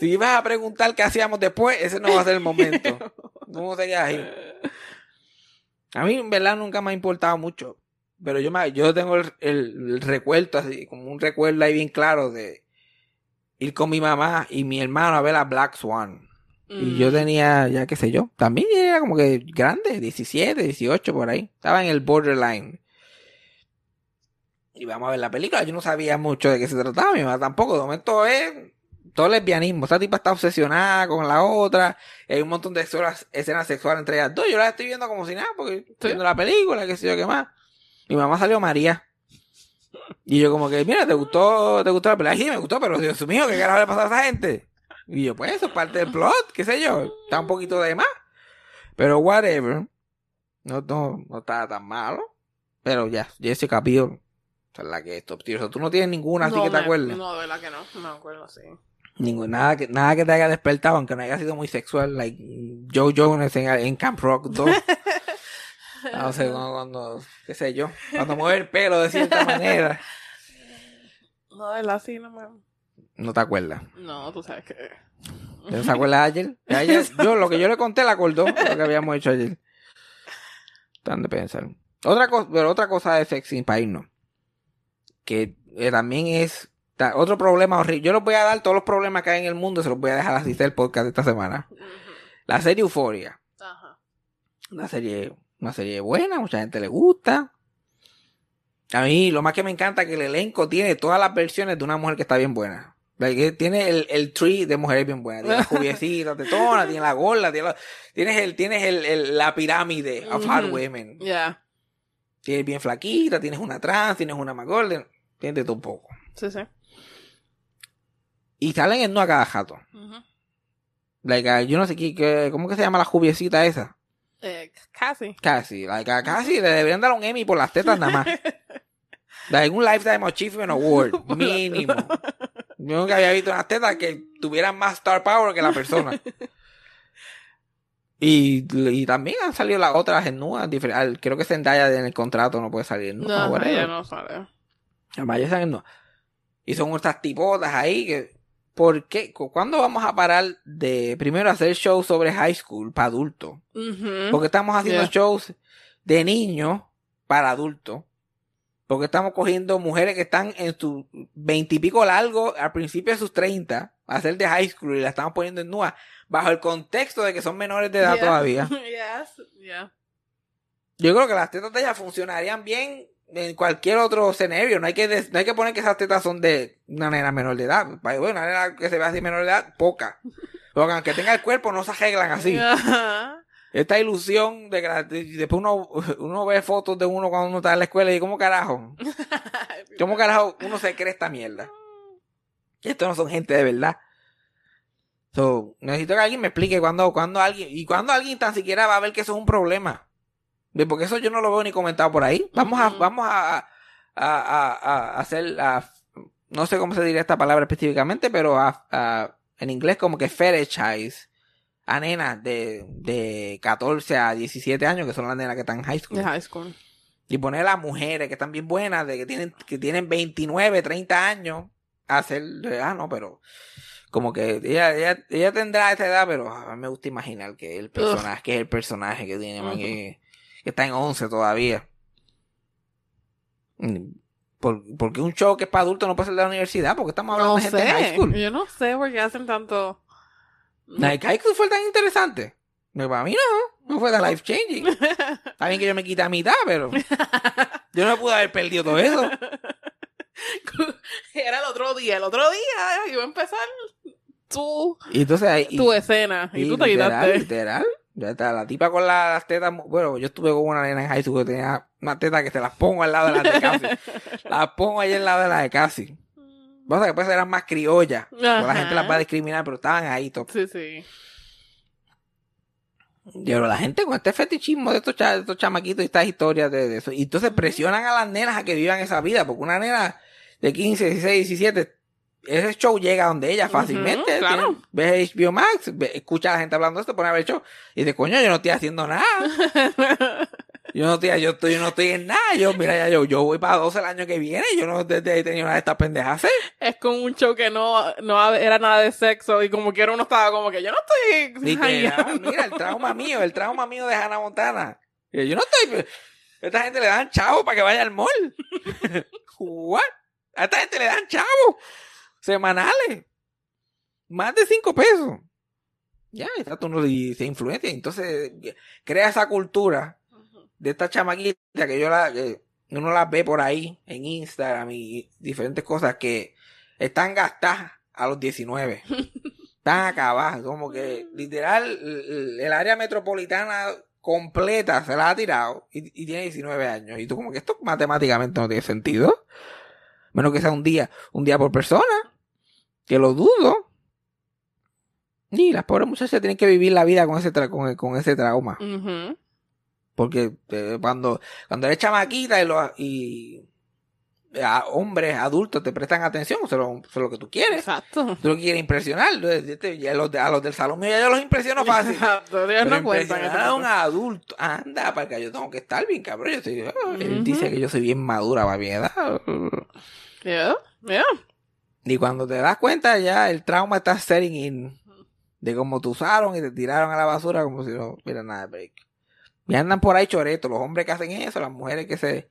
Si ibas a preguntar qué hacíamos después, ese no va a ser el momento. *laughs* No sería ahí. A mí, en verdad, nunca me ha importado mucho pero yo me, yo tengo el, el- el recuerdo así, como un recuerdo ahí bien claro de ir con mi mamá y mi hermano a ver a Black Swan. Y Mm. yo tenía, ya qué sé yo, también era como que grande, 17, 18 por ahí. Estaba en el borderline. Y vamos a ver la película. Yo no sabía mucho de qué se trataba, mi mamá tampoco. De momento es todo lesbianismo. Esta tipa está obsesionada con la otra. hay un montón de escenas, escenas sexuales entre ellas dos. Yo las estoy viendo como si nada, porque estoy Sí. viendo la película, qué sé yo, qué más. Mi mamá salió María. Y yo como que, mira, ¿te gustó, te gustó la película? Sí, me gustó, pero Dios mío, ¿qué carajo le pasa a esa gente? Y yo, pues eso es parte del plot, qué sé yo. Está un poquito de más. Pero whatever. No, no, no está tan malo. Pero ya, Jessica Biel. esa es la que es top tier. O sea, tú no tienes ninguna así No, que te me- acuerdes. No, de verdad que no. No me acuerdo, sí. Ninguna, nada que, nada que te haya despertado, aunque no haya sido muy sexual, like Joe Jonas en, en Camp Rock 2. *laughs* No sé, cuando, cuando, qué sé yo, cuando mueve el pelo de cierta manera. No, de verdad sí, no me... No te acuerdas. No, tú sabes que... ¿No se acuerda de ayer? Ayer? *laughs* Yo, lo que yo le conté, la acordó lo que habíamos hecho ayer. Tan de pensar. Otra cosa, pero otra cosa de sexy para irnos. Que eh, también es ta- otro problema horrible. Yo les voy a dar todos los problemas que hay en el mundo, se los voy a dejar así el podcast de esta semana. La serie Euphoria. Ajá. Una serie, una serie buena, mucha gente le gusta. A mí lo más que me encanta es que el elenco tiene todas las versiones de una mujer que está bien buena. Like, que tiene el, el tree de mujeres bien buenas. Tiene la *laughs* jubiecita, tetona, tiene la gorda, tiene la- tienes el, tienes el, el- la pirámide of hard Ujú. women. Ya. Tienes bien flaquita, tienes una trans, tienes una más gorda, tienes de todo un poco. Sí, sí. Y salen en no a cada jato. Like, ah, yo no sé qué, qué- cómo que se llama la jubiecita esa. Eh, casi. Casi, like, a casi le deberían dar un Emmy por las tetas nada más. *laughs* Like, un Lifetime Achievement Award, *laughs* mínimo. Yo nunca había visto unas tetas que tuvieran más star power que la persona. *laughs* Y, y también han salido las otras en al- Creo que Zendaya en el contrato no puede salir en nua, No, no sale. La mayoría salen en nua. Y son estas tipotas ahí que... ¿Por qué? Cu- ¿Cuándo vamos a parar de primero hacer shows sobre high school para adultos? Porque estamos haciendo Yeah. shows de niños para adultos. Porque estamos cogiendo mujeres que están en sus veintipico largos, al principio de sus treinta, a hacer de high school y la estamos poniendo en nua, bajo el contexto de que son menores de edad Yeah. todavía. *laughs* Yes, yeah. Yo creo que las tetas de ellas funcionarían bien en cualquier otro escenario. No hay que, des- no hay que poner que esas tetas son de una nena menor de edad. Bueno, una nena que se ve así menor de edad, poca. Porque aunque tenga el cuerpo, no se arreglan así. Esta ilusión de que después uno, uno ve fotos de uno cuando uno está en la escuela y ¿cómo carajo? *laughs* ¿Cómo carajo uno se cree esta mierda? *laughs* Estos no son gente de verdad. So, necesito que alguien me explique cuando, cuando alguien, y cuando alguien tan siquiera va a ver que eso es un problema. Ve, Porque eso yo no lo veo ni comentado por ahí. Vamos a, vamos a, a, a- a hacer, a- no sé cómo se diría esta palabra específicamente, pero a- a- en inglés como que fetishize a nenas de, de 14 a 17 años, que son las nenas que están en high school. De high school. Y poner a las mujeres que están bien buenas, de que tienen, que tienen 29, 30 años, a hacer, ah, no, pero como que ella, ella, ella tendrá esa edad, pero a mí me gusta imaginar que el personaje, que es el personaje que tiene, man, Ujú. Que, está en 11 todavía. Mm, ¿Por, porque un show que es para adultos no puede ser de la universidad? Porque estamos hablando No de gente en high sé. school. Yo no sé por qué hacen tanto. La high school fue tan interesante. Pero para mí no, no fue tan life changing. *laughs* Está bien que yo me quité a mitad, pero yo no pude haber perdido todo eso. *laughs* Era el otro día. El otro día iba a empezar tu, Y entonces ahí. tu escena. Y, y tú te literal, quitaste. literal. Ya está, la tipa con la- las tetas. Bueno, yo estuve con una nena en high school que tenía una teta que se las pongo al lado de las de casi. *laughs* las pongo ahí al lado de las de casi. Pasa que pues eran más criollas. pues La gente las va a discriminar, pero estaban ahí. top. Sí, sí. Pero la gente con este fetichismo de estos, cha- de estos chamaquitos y estas historias de, de eso. Y entonces presionan a las nenas a que vivan esa vida. Porque una nena de 15, 16, 17, ese show llega donde ella fácilmente. Ujú, claro. Tiene- Ves HBO Max, ve- escucha a la gente hablando de esto, pone a ver el show. Y dice, coño, yo no estoy haciendo nada. *laughs* Yo no estoy, yo estoy, yo no estoy en nada. Yo, mira, ya yo, yo voy para 12 el año que viene. Yo no desde he tenido nada de estas pendejas. Es como un show que no, no era nada de sexo y como quiera uno estaba como que yo no estoy jangueando. mira, el trauma mío, el trauma mío de Hannah Montana. Yo no estoy, esta gente le dan chavo para que vaya al mall. *laughs* What? A esta gente le dan chavo semanales. Más de cinco pesos. Ya, está tú no y se influencia. Entonces, crea esa cultura de esta chamaquita que yo la, que uno las ve por ahí en Instagram y diferentes cosas que están gastadas a los 19. están acabadas. Como que literal el el área metropolitana completa se la ha tirado y, y tiene 19 años. Y tú como que esto matemáticamente no tiene sentido. Menos que sea un día, un día por persona. Que lo dudo. Y las pobres muchachas tienen que vivir la vida con ese, tra- con, con ese trauma. Ujú. Porque eh, cuando, cuando eres chamaquita y, los y a hombres adultos te prestan atención, eso es lo, lo que tú quieres. Exacto. Tú lo quieres impresionar. Este, ya los a los del salón mío ya yo los impresiono fácil. Exacto. Ellos no cuentan. a un adulto, anda, para que yo tengo que estar bien, cabrón. Yo soy- ah, Él Ujú. dice que yo soy bien madura para mi edad. Yeah, yeah. Y cuando te das cuenta, ya el trauma está setting in. De cómo te usaron y te tiraron a la basura como si no hubiera nada de break. Y andan por ahí choretos, los hombres que hacen eso, las mujeres que se,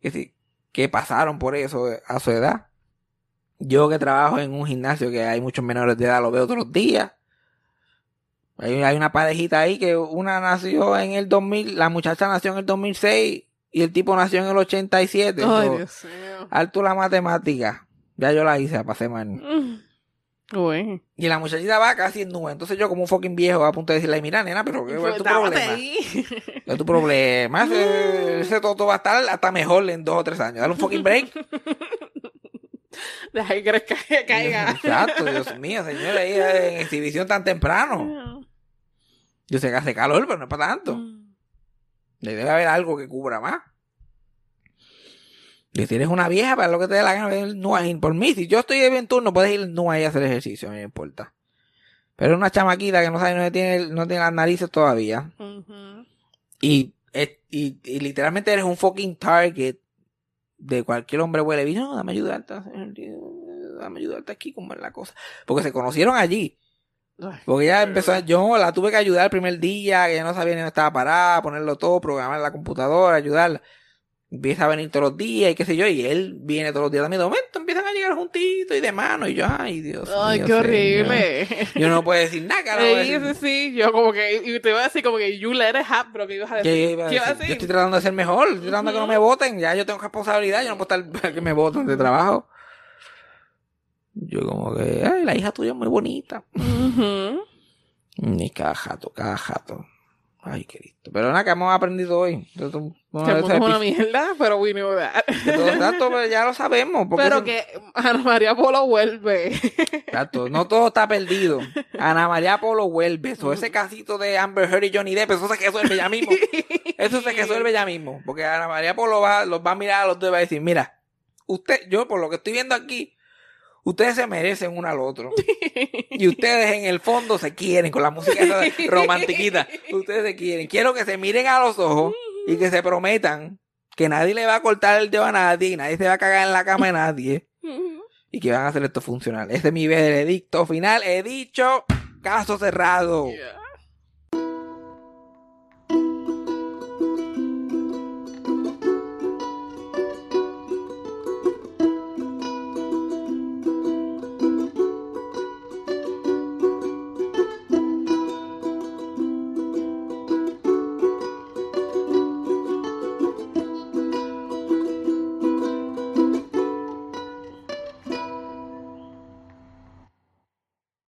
que que pasaron por eso a su edad. Yo que trabajo en un gimnasio que hay muchos menores de edad, lo veo todos los días. Hay, hay una parejita ahí que una nació en el 2000, la muchacha nació en el 2006 y el tipo nació en el 87. Ay, So, Dios mío. alto la matemática. Ya yo la hice, la pasé mal. Mm. Uy. Y la muchachita va casi en nube. Entonces yo como un fucking viejo a punto de decirle, mira nena, pero ¿qué es tu problema? ahí. ¿Qué es tu problema? Ese, ese toto va a estar hasta mejor en dos o tres años. Dale un fucking break. *laughs* Deja que crezca, que caiga. *laughs* Exacto, Dios mío, señora, ahí en exhibición tan temprano. Yo sé que hace calor, pero no es para tanto. Mm. Debe haber algo que cubra más. Y si eres una vieja, para lo que te dé la gana, no ahí. Por mí, si yo estoy en turno, puedes ir no ahí a hacer ejercicio, no me importa. Pero una chamaquita que no sabe, no tiene, no tiene las narices todavía. Y, y, y literalmente eres un fucking target de cualquier hombre huele bien. No, dame ayudarte, dame ayudarte aquí, como es la cosa. Porque se conocieron allí. Porque ella empezó, yo la tuve que ayudar el primer día, que ella no sabía ni dónde estaba parada, ponerlo todo, programar la computadora, ayudarla. Empieza a venir todos los días y qué sé yo, y él viene todos los días también. De momento empiezan a llegar juntitos y de mano, y yo, ay Dios Ay, mío, qué señor. horrible. Yo no puedo decir nada, carajo. Sí, sí, sí. Yo como que, y te iba a decir como que you let it happen, pero ¿qué ibas a decir? ¿Qué iba a ¿Qué ibas a decir? Yo estoy tratando de ser mejor, estoy tratando de que no me voten, ya yo tengo responsabilidad, yo no puedo estar para que me voten de trabajo. Yo como que, ay, la hija tuya es muy bonita. Ujú. Ni cada jato, cada jato. Ay, Cristo. Pero nada, que hemos aprendido hoy. Todo- uno Que el mundo es una mierda, pero we knew that. tanto, *laughs* pero ya lo sabemos. Pero que Ana María Polo vuelve. Exacto, no todo está perdido. Ana María Polo vuelve. Eso, ese casito de Amber Heard y Johnny Depp, eso se resuelve ya mismo. Eso se resuelve ya mismo. Porque Ana María Polo va, los va a mirar a los dos y va a decir, mira, usted, yo por lo que estoy viendo aquí, ustedes se merecen uno al otro. *laughs* Y ustedes en el fondo se quieren con la música esa *laughs* romantiquita. Ustedes se quieren. Quiero que se miren a los ojos y que se prometan que nadie le va a cortar el dedo a nadie y nadie se va a cagar en la cama de nadie y que van a hacer esto funcional. Ese es mi veredicto final. He dicho, caso cerrado. Yeah.